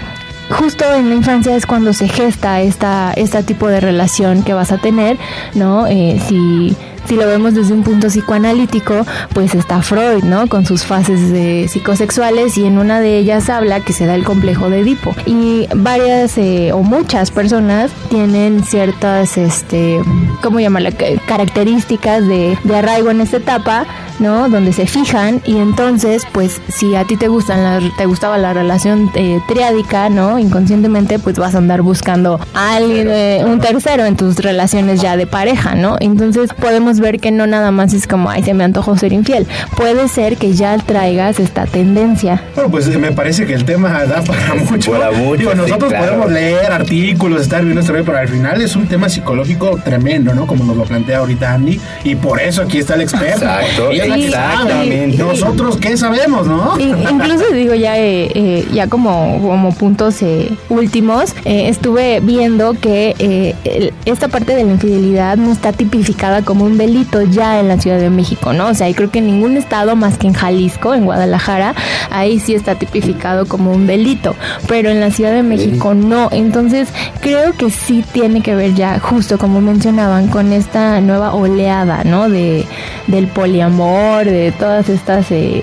justo en la infancia es cuando se gesta esta, este tipo de relación que vas a tener, ¿no? Eh, si, si lo vemos desde un punto psicoanalítico, pues está Freud, ¿no? Con sus fases de psicosexuales y en una de ellas habla que se da el complejo de Edipo. Y varias eh, o muchas personas tienen ciertas, este, ¿cómo llamarla? Ca- Características de, de arraigo en esta etapa, ¿no? Donde se fijan y entonces, pues, si a ti te gustan la- te gustaba la relación eh, triádica, ¿no? Inconscientemente, pues vas a andar buscando a alguien, eh, un tercero en tus relaciones ya de pareja, ¿no? Entonces podemos ver que no nada más es como, ay, se me antojó ser infiel. Puede ser que ya traigas esta tendencia. Bueno, pues eh, me parece que el tema da para mucho. Para mucho, Digo, sí, nosotros claro. podemos leer artículos, estar viendo este pero al final es un tema psicológico tremendo, ¿no? Como nos lo plantea ahorita Andy. Y por eso aquí está el experto. Exacto, sabe. exactamente. Nosotros, ¿qué sabemos, no? In- incluso digo ya eh, eh, ya como, como puntos eh, últimos eh, estuve viendo que eh, el- esta parte de la infidelidad no está tipificada como un delito ya en la Ciudad de México no o sea y creo que en ningún estado más que en Jalisco en Guadalajara ahí sí está tipificado como un delito pero en la Ciudad de México no. Entonces creo que sí tiene que ver ya justo como mencionaban con esta nueva oleada no de del poliamor de todas estas eh,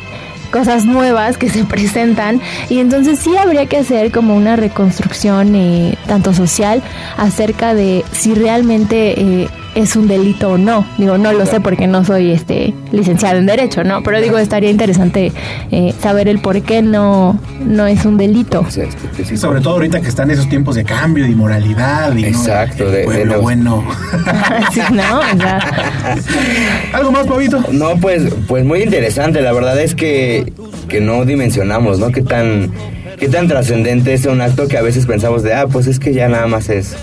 cosas nuevas que se <laughs> presentan. Y entonces sí habría que hacer como una reconstrucción eh, tanto social acerca de si realmente eh, es un delito o no. Digo, no lo sé porque no soy este licenciado en derecho, ¿no? Pero digo, estaría interesante eh, saber el por qué no, no es un delito. Sí, sobre todo ahorita que están esos tiempos de cambio, de moralidad. Y Exacto, ¿no? de, los- bueno. <laughs> Sí, ¿no? O sea, <laughs> ¿Algo más, Pavito? No, pues, pues muy interesante. La verdad es que, que no dimensionamos, ¿no? Qué tan, qué tan trascendente es un acto que a veces pensamos de, ah, pues es que ya nada más es,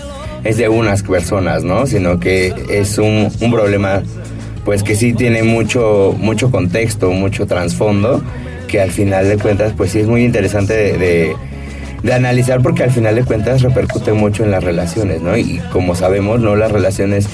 es de unas personas, ¿no? Sino que es un, un problema, pues que sí tiene mucho, mucho contexto, mucho trasfondo, que al final de cuentas, pues sí es muy interesante de, de- analizar porque al final de cuentas repercute mucho en las relaciones, ¿no? Y como sabemos, no las relaciones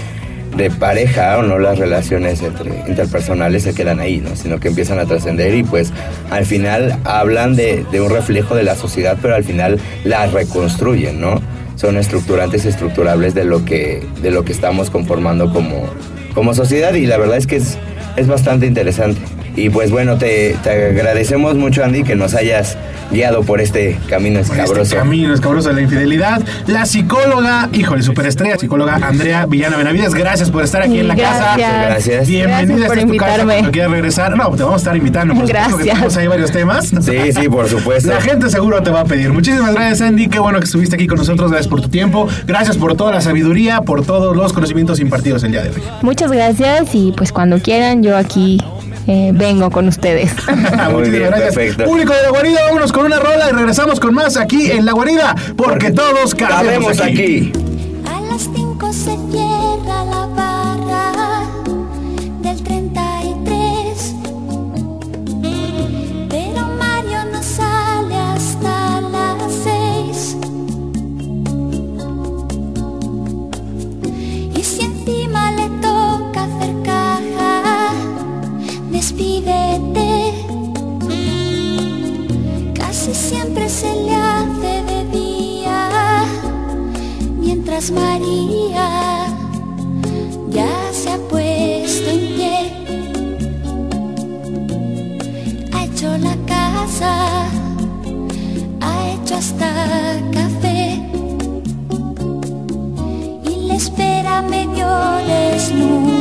de pareja o no las relaciones entre- interpersonales se quedan ahí, ¿no? Sino que empiezan a trascender y pues al final hablan de, de un reflejo de la sociedad, pero al final las reconstruyen, ¿no? Son estructurantes estructurables de lo que, de lo que estamos conformando como, como sociedad y la verdad es que es, es bastante interesante. Y pues bueno, te, te agradecemos mucho Andy que nos hayas guiado por este camino Por escabroso. Este camino escabroso de la infidelidad. La psicóloga, híjole, superestrella, psicóloga Andrea Villana Benavides, gracias por estar aquí en la casa. Gracias. Gracias. Bienvenida Gracias por es tu casa invitarme. cuando quieras regresar. No, te vamos a estar invitando. Por supuesto, Gracias. que tenemos ahí varios temas. Sí, sí, por supuesto. La gente seguro te va a pedir. Muchísimas gracias, Andy. Qué bueno que estuviste aquí con nosotros. Gracias por tu tiempo. Gracias por toda la sabiduría, por todos los conocimientos impartidos el día de hoy. muchas gracias y pues cuando quieran yo aquí eh, vengo con ustedes. <laughs> Muchísimas Muy bien, gracias. perfecto. Público de la guarida, vámonos con una rola y regresamos con más aquí en la guarida, porque todos cabemos Cabemos aquí. aquí. María ya se ha puesto en pie. Ha hecho la casa, ha hecho hasta café y le espera medio desnuda.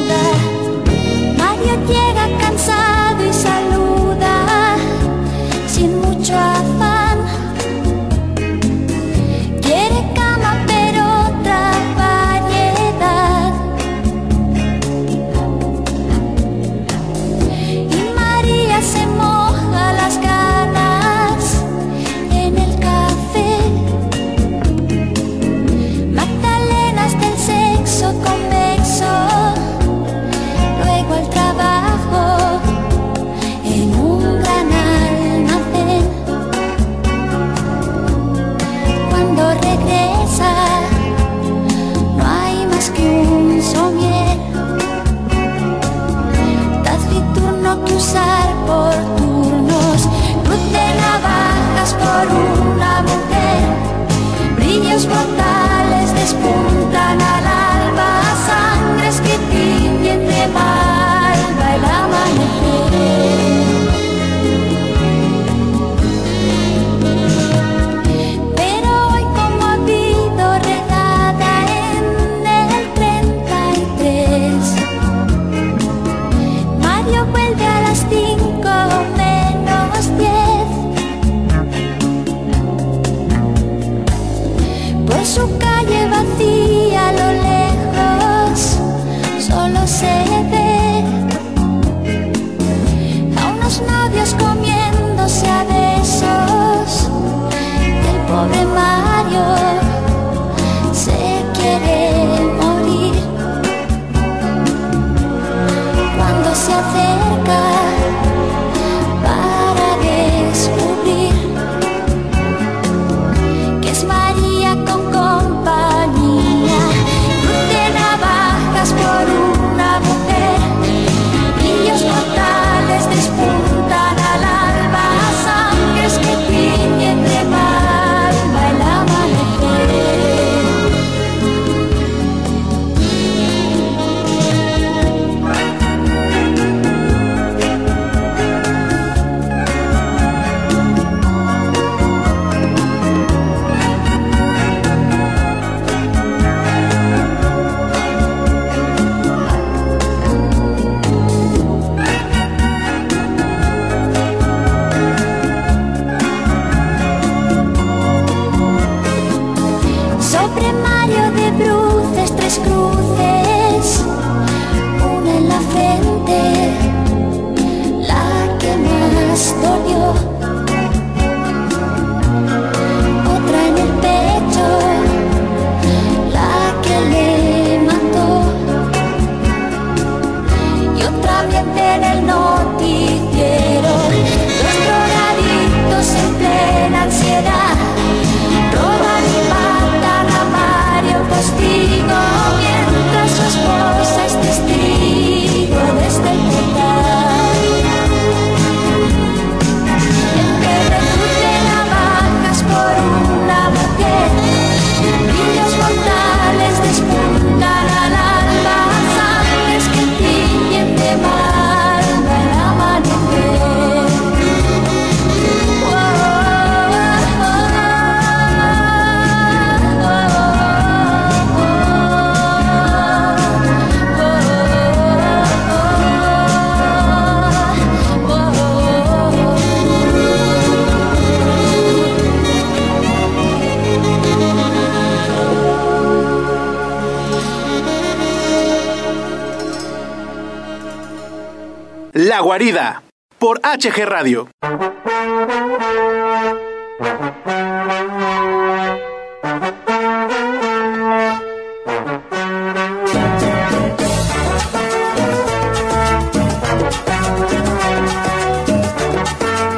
Guarida por HG Radio.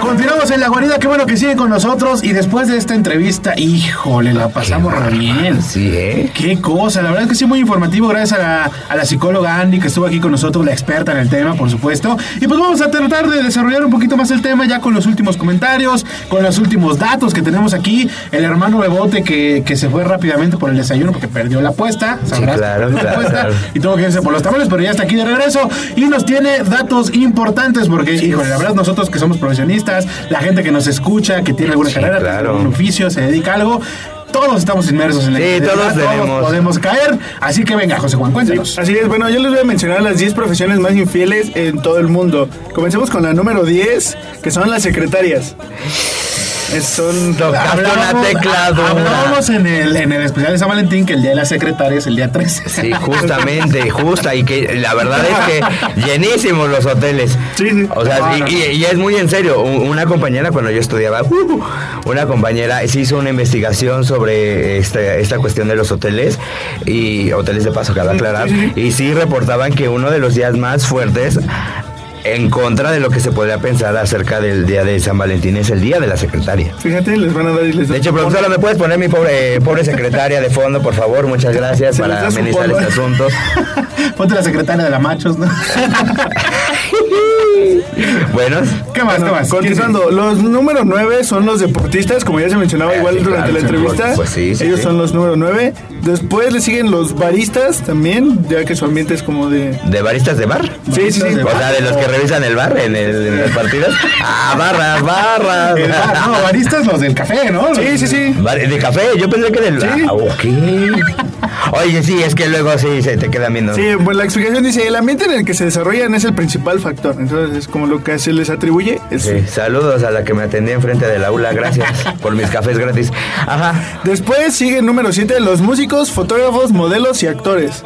Continuamos en la guarida, qué bueno que siguen con nosotros. Y después de esta entrevista, híjole, la pasamos re bien. Sí, ¿eh? Qué cosa, la verdad es que sí, muy informativo. Gracias a la, a la psicóloga Andy que estuvo aquí con nosotros, la experta en el tema, por supuesto. Y pues vamos a tratar de desarrollar un poquito más el tema ya con los últimos comentarios, con los últimos datos que tenemos aquí. El hermano Bebote que, que se fue rápidamente por el desayuno porque perdió la apuesta. sabrás, claro, perdió la claro, apuesta, claro. Y tuvo que irse por los tamales, pero ya está aquí de regreso. Y nos tiene datos importantes porque, híjole, la verdad, nosotros que somos profesionistas, la gente que nos escucha, que tiene alguna Sí, carrera, claro. un oficio, se dedica a algo. Todos estamos inmersos en la Sí, todos tenemos. podemos caer. Así que venga, José Juan, cuéntanos. Así es, bueno, yo les voy a mencionar las 10 profesiones más infieles en todo el mundo. Comencemos con la número 10, que son las secretarias. Es- son Tocaste una tecla dura. Hablábamos en el, en el especial de San Valentín que el día de las secretarias es el día 13. Sí, justamente, justa. Y que la verdad es que llenísimos los hoteles. Sí, sí. O sea, No, y, no. y- y es muy en serio. Una compañera, cuando yo estudiaba, uh, una compañera se hizo una investigación sobre este- esta cuestión de los hoteles y hoteles de paso, cabe aclarar. Y sí reportaban que uno de los días más fuertes. En contra de lo que se podría pensar acerca del día de San Valentín es el día de la secretaria. Fíjate, les van a dar y les De hecho, profesora, ¿me puedes poner mi pobre, pobre secretaria de fondo, por favor? Muchas gracias para amenizar este asunto. <laughs> Ponte la secretaria de la machos, ¿no? <laughs> <laughs> Bueno, ¿Qué más? ¿Qué más? continuando, los número 9 son los deportistas, como ya se mencionaba Ah, igual sí, durante claro, la entrevista. pues sí, sí, Ellos sí. son los número 9. Después le siguen los baristas también, ya que su ambiente es como de... ¿de baristas de bar? Sí, sí, sí. de O sea, de los que revisan el bar en, el, en los partidos. Ah, barras, barras. El bar, no, baristas los del café, ¿no? Sí, sí, sí. De café, yo pensé que del... Sí. Ah, ok. Oye, sí, es que luego sí se te quedan viendo. Sí, pues la explicación dice, el ambiente en el que se desarrollan es el principal factor. Entonces, es como lo que se les atribuye. Es Sí, saludos a la que me atendía enfrente del aula, gracias <laughs> por mis cafés gratis. Ajá. Después sigue el número 7, los músicos, fotógrafos, modelos y actores.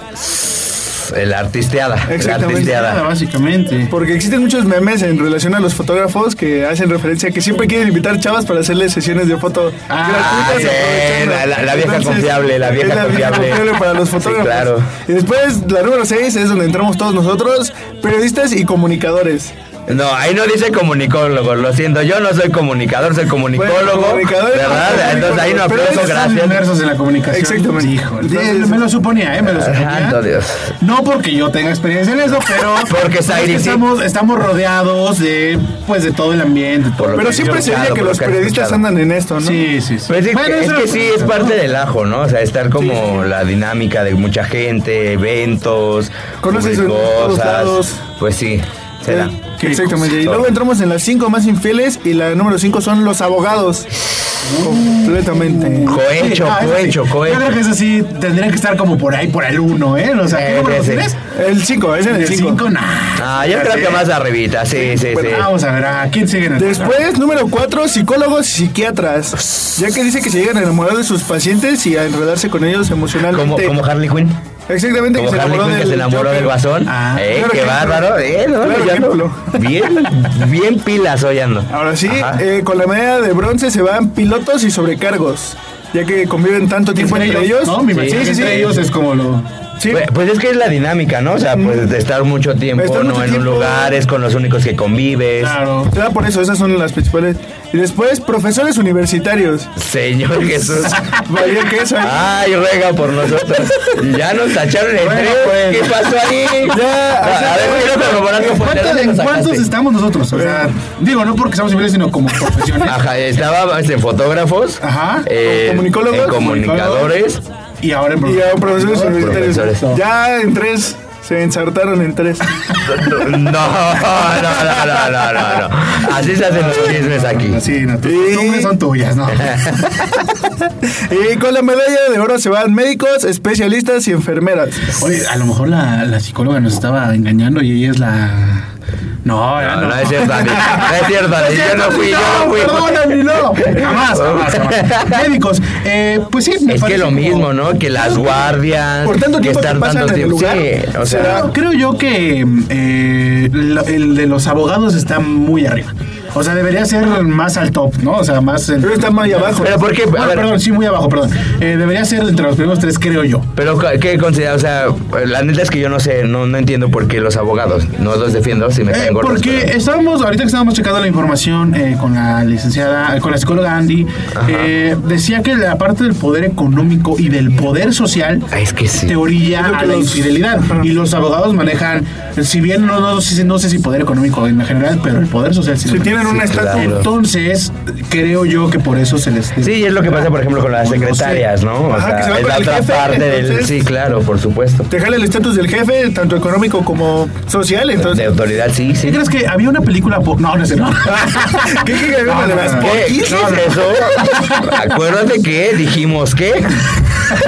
El artisteada. La Exactamente. Artisteada. básicamente. Porque existen muchos memes en relación a los fotógrafos que hacen referencia a que siempre quieren invitar chavas para hacerles sesiones de foto Ah, gratuitas. sí, la- la- la vieja confiable, la vieja es la confiable. para los Sí, fotógrafos. claro. Y después la número 6 es donde entramos todos nosotros, periodistas y comunicadores. No, ahí no dice comunicólogo, lo siento, yo no soy comunicador, soy comunicólogo, Bueno, comunicador ¿verdad? comunicólogo, Entonces ahí no pero aplauso, Están gracias. inmersos en la comunicación. Exactamente. Híjole. Entonces- me lo suponía, ¿eh? Me lo suponía. Santo Dios. No porque yo tenga experiencia en eso, pero <laughs> Porque es que estamos, estamos rodeados de pues de todo el ambiente. todo Por lo Pero que siempre se oye que los que periodistas escuchado. andan en esto, ¿no? Sí, sí, sí. Pues sí, Bueno, es eso que sí, es parte del ajo, ¿no? O sea, estar como la dinámica de mucha gente, eventos, lados. Pues sí. Será. Exactamente. Y luego entramos en las cinco más infieles y la número cinco son los abogados. Completamente. Cohecho, Ah, sí. cohecho, Yo cohecho. creo que eso sí tendría que estar como por ahí, por el 1, ¿eh? O sea, ¿qué Eh, número tienes? El 5, es en el El 5. 5, nah. Ah, yo creo que más arribita, sí, sí, Bueno, sí. vamos a ver, ¿a quién sigue en el Después, número 4, psicólogos y psiquiatras. Ya que dice que se llegan a enamorar de sus pacientes y a enredarse con ellos Como, emocionalmente. como Harley Quinn. Exactamente, Como que se enamoró que del se enamoró del guasón. Ah, eh, claro qué ejemplo. bárbaro. Eh, no, Claro ya ando ejemplo. Bien, bien pilas hoy ando. Ahora sí, eh, con la medalla de bronce se van pilotos y sobrecargos. Ya que conviven tanto tiempo entre, ellos. imagino sí, que sí, entre sí. ellos es como lo... Sí. Pues, pues es que es la dinámica, ¿no? O sea, pues de estar mucho tiempo Estar ¿no? en tiempo. un lugar, es con los únicos que convives. Claro. Ya por eso, esas son las principales. Y después, profesores universitarios. Señor <laughs> Jesús. Vaya que eso. ¿eh? Ay, ruega por nosotros. Ya nos tacharon el Bueno, pues. ¿Qué pasó ahí? Ya, a, a ver, quiero corroborar. ¿Cuántos, ¿Dónde en cuántos estamos nosotros? O sea, digo, no porque seamos civiles, sino como profesiones. Ajá, estaba este, fotógrafos, Ajá. eh, Comunicólogos, en comunicadores. Y ahora en Y profesores universitarios. Profesores. Ya en tres. Se ensartaron en tres. <laughs> No, no, no, no, no, no, no. Así se hacen los chismes aquí. Sí, no, Y- son tuyas, ¿no? <laughs> Y con la medalla de oro se van médicos, especialistas y enfermeras. Oye, a lo mejor la, la psicóloga nos estaba engañando y ella es la... No, No, no. no es cierto. No es cierto. Yo no fui, yo no fui. No. Jamás, jamás, jamás. Médicos, eh, pues sí. me Es que lo como- mismo, ¿no? Que las guardias. Por tanto que estar pasan tanto en el tiempo. lugar, Sí, o sea. Creo, creo yo que eh, lo- el de los abogados está muy arriba. O sea, debería ser más al top, ¿no? O sea, más... en- Pero está muy abajo. Pero ¿por qué? A Bueno, ver, perdón, sí, muy abajo, perdón. Eh, debería ser entre los primeros tres, creo yo. Pero ¿qué considera? O sea, la neta es que yo no sé, no, no entiendo por qué los abogados. No los defiendo si me Eh, caen gordos. porque pero- estábamos, ahorita que estábamos checando la información eh, con la licenciada, con la psicóloga Andy, eh, decía que la parte del poder económico y del poder social Ah, es que sí. te orilla a la los- infidelidad. Y los abogados manejan, si bien no, no, sé, no sé si poder económico en general, pero el poder social sí. Si lo una estatua. claro. Entonces, creo yo que por eso se les... Sí, es lo que pasa, por ejemplo, con las No, no secretarias, ¿no? O Ajá, sea, que se va es la otra jefe, parte del. Sí, claro, por supuesto. Te jala el estatus del jefe, tanto económico como social. De Entonces, autoridad, sí, sí. ¿Qué crees que había una película? po- No, no sé, <laughs> <laughs> no. ¿qué que había una de las No, no, no. ¿Qué, qué es eso? <laughs> Acuérdate que dijimos que.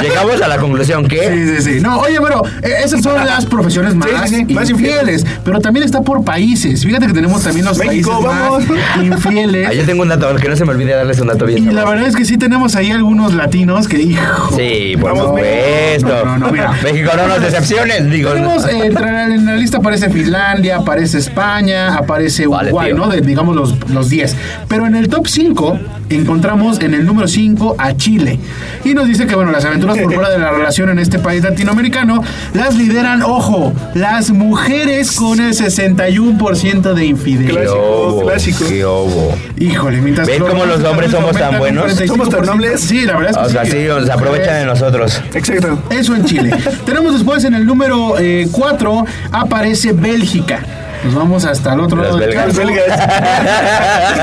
Llegamos a la conclusión que. Sí, sí, sí. No, oye, bueno, eh, esas son las profesiones más, sí, sí, más infieles, pero también está por países. Fíjate que tenemos también los México, países vamos. <laughs> infieles. Ah, yo tengo un dato, que no se me olvide darles un dato bien. Y la verdad es que sí tenemos ahí algunos latinos que, hijo. Sí, por vamos, supuesto. México, no. México no nos decepciones, digo. Tenemos, eh, en la lista aparece Finlandia, aparece España, aparece Uruguay, ¿no? Digamos los 10. Los Pero en el top 5 encontramos en el número 5 a Chile. Y nos dice que, bueno, las aventuras por fuera de la relación en este país latinoamericano las lideran, ojo, las mujeres con el 61% de infidelidad. Clásico, oh, clásico. 45. ¿Qué obo? Híjole, mientras. ¿Ves cómo los hombres somos tan buenos? Somos tan nobles. Sí, la verdad es que. O sea, sí, nos aprovechan de nosotros. Exacto. Eso en Chile. <laughs> Tenemos después en el número eh, 4 aparece Bélgica. Nos vamos hasta el otro lado del belgas. Belgas. <laughs>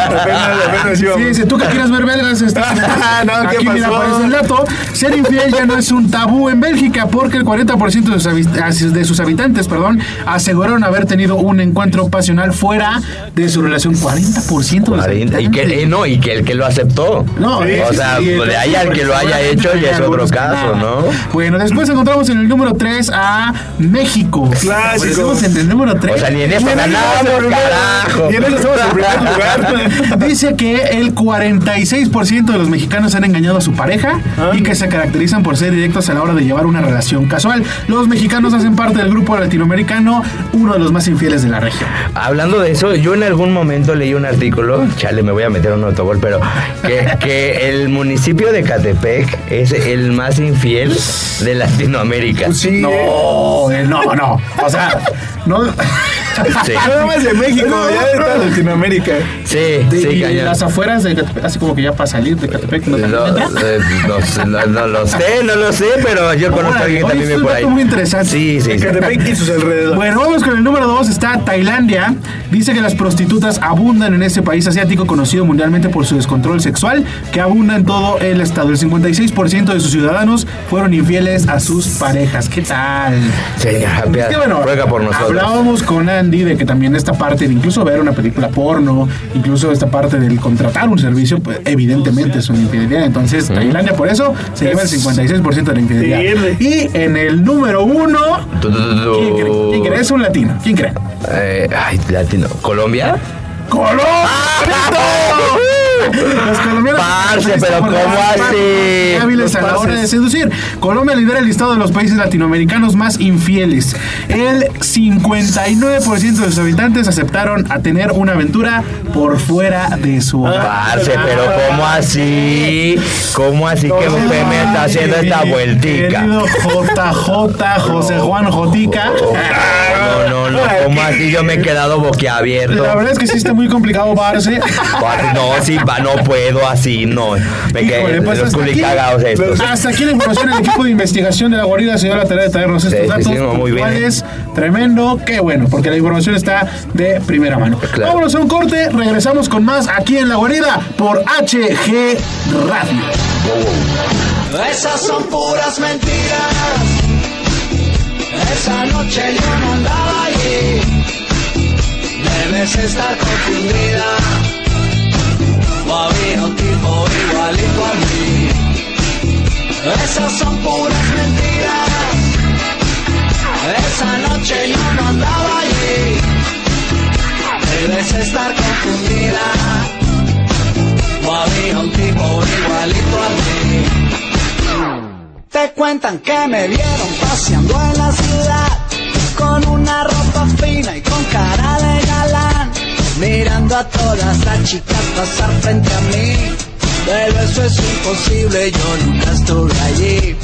apenas, apenas Sí, si tú que quieres ver belgas, está- <laughs> No, ¿qué aquí mira, pasó? aparece el dato. Ser infiel ya no es un tabú en Bélgica porque el 40% de sus, habi- de sus habitantes perdón, aseguraron haber tenido un encuentro pasional fuera de su relación. 40% de los 40, y que, eh, no, y que el que lo aceptó. No, o sí, sea, sí, de ahí al que lo haya hecho ya es otro caso, nada. ¿no? Bueno, después encontramos en el número 3 a México. Clásico. Estamos en el número 3. O sea, ni en eso ganamos, carajo. Y en eso somos el primer <laughs> lugar. Dice que el 46% de los mexicanos han engañado a su pareja Ah. y que se caracterizan por ser directos a la hora de llevar una relación casual. Los mexicanos hacen parte del grupo latinoamericano, uno de los más infieles de la región. Hablando de eso, yo en algún momento leí un artículo, chale, me voy a meter un autogol, pero que, que el municipio de Catepec es el más infiel de Latinoamérica. Sí. No, no, no. O sea, no. Sí. <laughs> Nada más de México, ya de toda Latinoamérica. Sí, de- sí, y cañón. las afueras de Catepec, así como que ya para salir de Catepec, ¿no te No, entra? eh, no no, no lo sé, no lo sé, pero yo conozco a alguien que también vive por ahí. muy interesante. Sí, sí, sí. Catepec y sus alrededores. Bueno, vamos con el número 2. Está Tailandia. Dice que las prostitutas abundan en este país asiático conocido mundialmente por su descontrol sexual, que abunda en todo el estado. El 56% de sus ciudadanos fueron infieles a sus parejas. ¿Qué tal? Señora, Es que, bueno, ruega por nosotros. Hablábamos con Andy de que también esta parte de incluso ver una película porno, incluso esta parte del contratar un servicio, pues evidentemente es una infidelidad. Entonces, Tailandia por eso se lleva el 56% de la infidelidad. Y en el número uno. ¿quién cree? ¿Quién cree? Es un latino. ¿Quién cree? Eh, ay, latino. ¿Colombia? ¡Colombia! Los colombianos Parce, pero ¿cómo así? hábiles a la hora de seducir. Colombia lidera el listado de los países latinoamericanos más infieles. El 59% de sus habitantes aceptaron a tener una aventura por fuera de su hogar. Parce, pero ¿cómo así? ¿Cómo así que usted me está haciendo esta vueltica? JJ, José Juan Jotica. No, no, no, ¿cómo así? Yo me he quedado boquiabierto. La verdad es que sí está muy complicado. Parce, No, sí, va, no puedo así, no. Me quedé pues los hasta aquí, culicagados estos. hasta aquí la información del equipo de investigación de la guarida se dio la tarea de traernos estos Sí, datos sí, no, muy bien. puntuales. Tremendo, qué bueno, porque la información está de primera mano. Claro. Vámonos a un corte, regresamos con más aquí en la guarida por HG Radio. Esas son puras mentiras. Esa noche yo no andaba allí. Debes estar confundida. O había un tipo igualito a mí. Esas son puras mentiras. Esa noche yo no andaba allí. Debes estar confundida. O había un tipo igualito a mí. Te cuentan que me vieron paseando en la a todas las chicas pasar frente a mí. Pero eso es imposible, yo nunca estuve allí.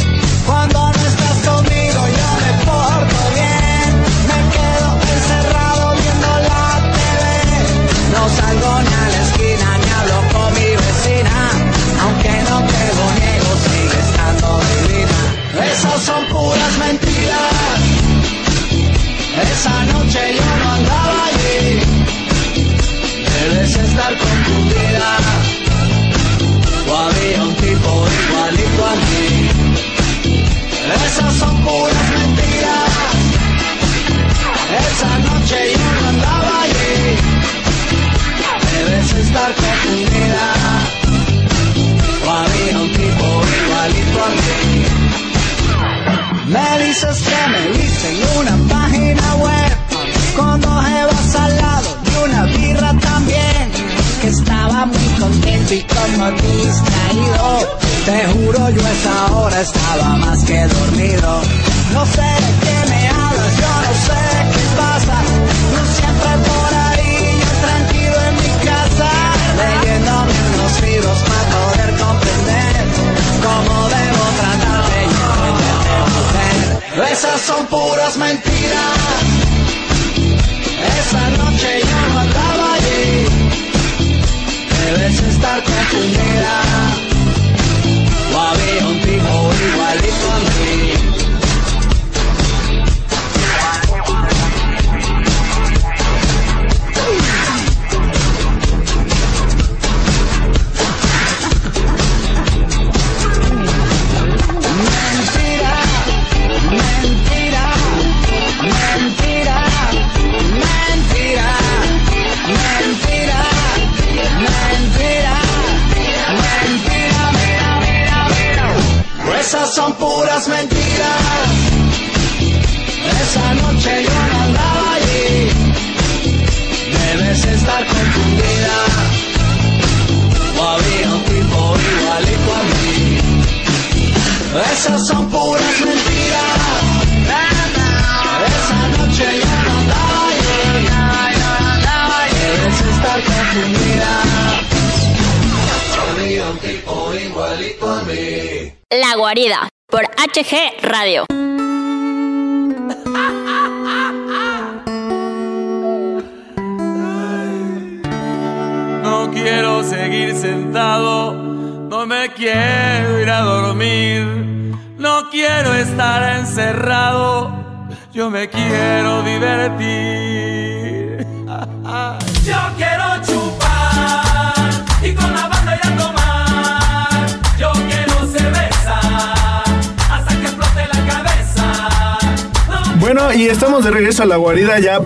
Cuando no estás conmigo yo me porto bien, me quedo encerrado viendo la TV. No salgo ni a la esquina ni hablo con mi vecina, aunque no te lo niego, sigue estando divina. Esas son puras mentiras. Esa noche Esas son puras mentiras. Esa noche yo no andaba allí. Debes estar confundida. O había un tipo igualito a mí. Me dices que me viste en una página web con dos evas al lado y una birra también. Que estaba muy contento y como distraído. Te juro yo a esa hora estaba más que dormido. No sé de qué me hablas, yo no sé qué pasa. Tú siempre por ahí, yo tranquilo en mi casa. Leyéndome unos libros para poder comprender cómo debo tratarte y entenderte mujer. Esas son puras mentiras.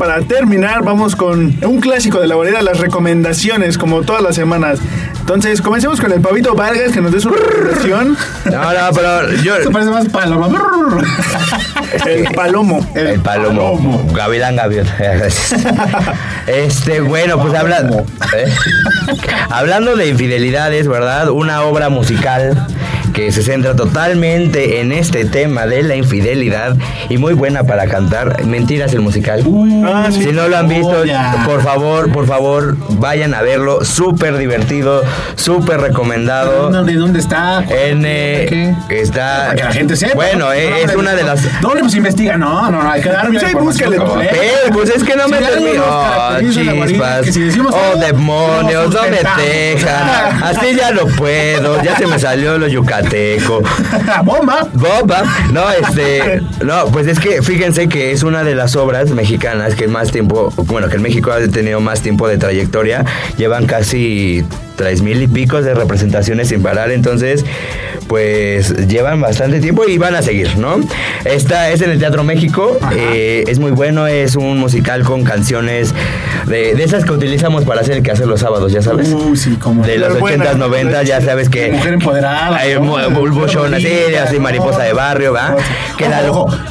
Para terminar. Vamos con un clásico de la guarida, las recomendaciones, como todas las semanas. Entonces, comencemos con el Pavito Vargas, que nos dé su recomendación. No, no, pero yo. Esto parece más paloma. El Palomo. El palomo. Gavilán Gaviota. Gracias. <laughs> Este, bueno, pues hablando. ¿eh? Hablando de infidelidades, ¿verdad? Una obra musical que se centra totalmente en este tema de la infidelidad y muy buena para cantar. Mentiras el musical. Ah, sí. Si no lo han visto, por favor, por favor, vayan a verlo. Súper divertido, súper recomendado. ¿De dónde está? En, eh, ¿Qué? está. Para que la gente sepa. Bueno, ¿no? eh, No, es no, una de las. ¿Dónde pues investiga? No, no, no, hay que darme completa. Eh, pues es que no me Si termino. nos Oh, chispas. que si decimos Oh, demonios, no me dejan. Así ya no puedo. Ya se me salió lo yucateco. <laughs> ¡Bomba! Boba. No, este. No, pues es que fíjense que es una de las obras mexicanas que más tiempo. Bueno, que en México ha tenido más tiempo de trayectoria. Llevan casi tres mil y pico de representaciones sin parar. Entonces, pues llevan bastante tiempo y van a seguir, ¿no? Esta es en el Teatro México. eh, es muy bueno. Es un musical con canciones de, de esas que utilizamos para hacer el que hacer los sábados, ya sabes. Uh, sí, como De los Las buenas, 80s, 90 ya sabes que. Mujer empoderada. Hay ¿no? bulbochón así, así, mariposa de barrio, ¿va? Que la-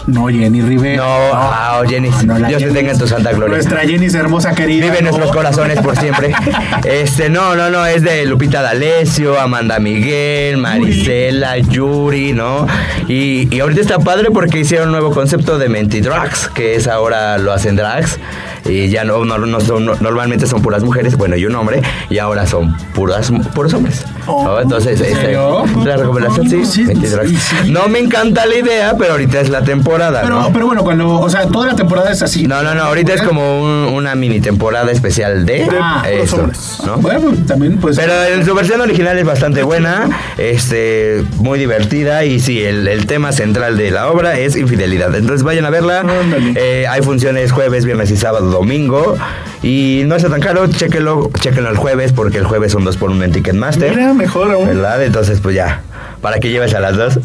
no Jenny Rivera. No, ah, Jenny, no, la Dios te Jenny- tenga en tu santa gloria. Nuestra Jenny es hermosa, querida. Vive en nuestros corazones por siempre. <laughs> Este, no, no, no, es de Lupita D'Alessio, Amanda Miguel, Marisela, Yuri, ¿no? Y, y ahorita está padre porque hicieron un nuevo concepto de Mentidrags, que es ahora lo hacen drags. Y ya no, no, no son, no- normalmente son puras mujeres, bueno, y un hombre, y ahora son puras, puros hombres. ¿no? Entonces, este, la recomendación sí, Sí. No me encanta la idea, pero ahorita es la temporada, Pero, ¿no? pero bueno, cuando, o sea, toda la temporada es así. No, no, no, ahorita es como un- una mini temporada especial de Ah, eso. ¿no? Bueno, también pues. Pero en su versión original es bastante buena, este, muy divertida y sí, el, el tema central de la obra es infidelidad. Entonces vayan a verla. Eh, hay funciones jueves, viernes y sábado, domingo. Y no está tan caro, chéquenlo, chéquenlo el jueves porque el jueves son dos por uno en Ticketmaster. Mira, mejor aún. ¿Verdad? Entonces pues ya, para que lleves a las dos. <laughs>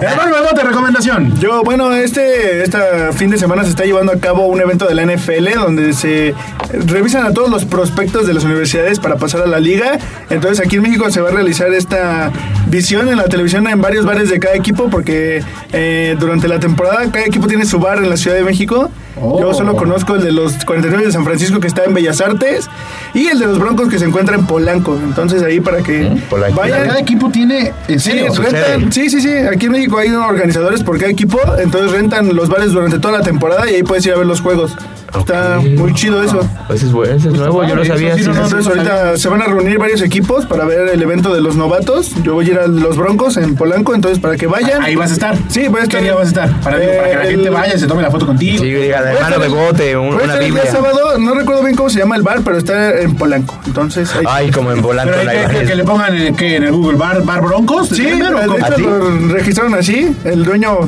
Hermano Bebote, recomendación. Yo, bueno, este, esta fin de semana se está llevando a cabo un evento de la NFL donde se revisan a todos los prospectos de las universidades para pasar a la liga. Entonces aquí en México se va a realizar esta visión en la televisión en varios bares de cada equipo porque eh, durante la temporada cada equipo tiene su bar en la Ciudad de México. Oh. Yo solo conozco el de los 49 de San Francisco que está en Bellas Artes y el de los Broncos que se encuentra en Polanco. Entonces ahí para que Polanco. vayan. Cada equipo tiene. En Sí, serio. rentan- sí, sí, sí. Aquí en México hay organizadores por cada equipo, entonces rentan los bares durante toda la temporada y ahí puedes ir a ver los juegos. Está muy chido eso. Ese es, bueno, ese es nuevo, yo no sabía. Sí, sí, no, entonces ahorita se van a reunir varios equipos para ver el evento de los novatos. Yo voy a ir a los Broncos en Polanco, entonces para que vayan. Ahí vas a estar. Sí, voy a estar. ¿Qué día vas a estar? Para, digo, para que la Eh, gente el- vaya y se tome la foto contigo. Sí, diga, A hermano Bebote, un- una estar el día Biblia. sábado, no recuerdo bien cómo se llama el bar, pero está en Polanco. Entonces, ahí- Ay, como en volante Pero la hay que, que- imagen. que le pongan en, ¿qué? en el Google Bar, bar Broncos. Sí, de hecho ¿Ah, sí? lo registraron así. El dueño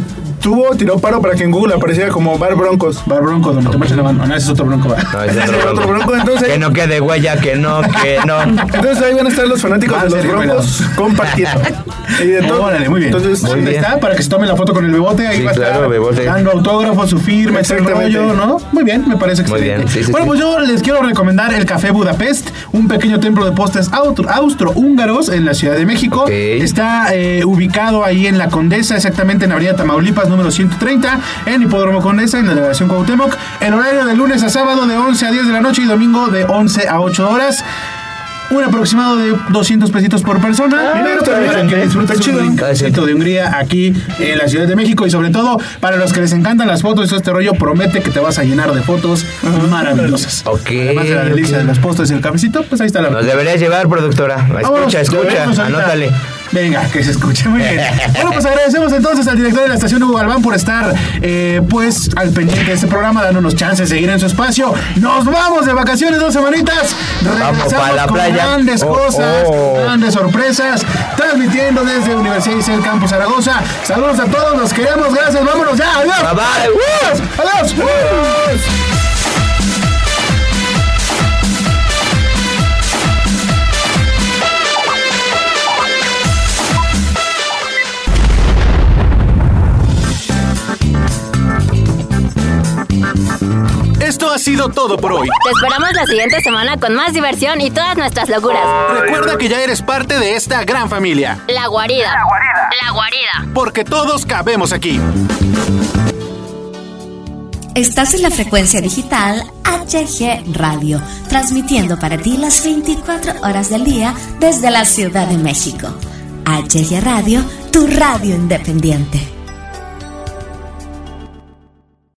tuvo, tiró paro para que en Google apareciera como Bar Broncos. Bar Broncos, donde te marchan la mano. No, ese es otro bronco. ¿verdad? No, ese es Ese otro es otro bronco. bronco, entonces- Que no quede huella, que no, que no. Entonces ahí van a estar los fanáticos de los Broncos compartiendo. <laughs> Y de todo. Órale, muy bien. Entonces, Ahí bien. está, para que se tome la foto con el bebote. Ahí Sí, va a estar dando autógrafo, su firma, ese rollo, ¿no? Muy bien, me parece Muy excelente. bien, sí, sí, bueno, sí. pues yo les quiero recomendar el Café Budapest, un pequeño templo de postres austro- austrohúngaros en la Ciudad de México. Ok. Está eh, ubicado ahí en La Condesa, exactamente en Avenida Tamaulipas, número 130, en Hipódromo Condesa, en la delegación Cuauhtémoc. El horario de lunes a sábado de 11 a 10 de la noche y domingo de 11 a 8 horas. Un aproximado de 200 pesitos por persona. mira, está Para que disfrutes chido. un de Hungría aquí en la Ciudad de México y sobre todo para los que les encantan las fotos y todo este rollo, promete que te vas a llenar de fotos maravillosas. Ok, Además de la delicia de los postres y el cafecito, pues ahí está la Nos deberías llevar, productora. Escucha, Vámonos, escucha, anótale. Venga, que se escuche muy bien. Bueno, pues agradecemos entonces al director de la estación Hugo Galván por estar eh, pues al pendiente de este programa, dándonos chance de seguir en su espacio. Nos vamos de vacaciones dos semanitas. Regresamos pa' la con playa. grandes Oh, cosas, oh. grandes sorpresas, transmitiendo desde Universidad Isel Campus Zaragoza. Saludos a todos, los queremos, gracias, vámonos ya, adiós. Bye, bye. Adiós, adiós. Esto ha sido todo por hoy. Te esperamos la siguiente semana con más diversión y todas nuestras locuras. Recuerda que ya eres parte de esta gran familia, La guarida. La guarida. porque todos cabemos aquí. Estás en la frecuencia digital HG Radio, transmitiendo para ti las 24 horas del día desde la Ciudad de México. HG Radio, tu radio independiente.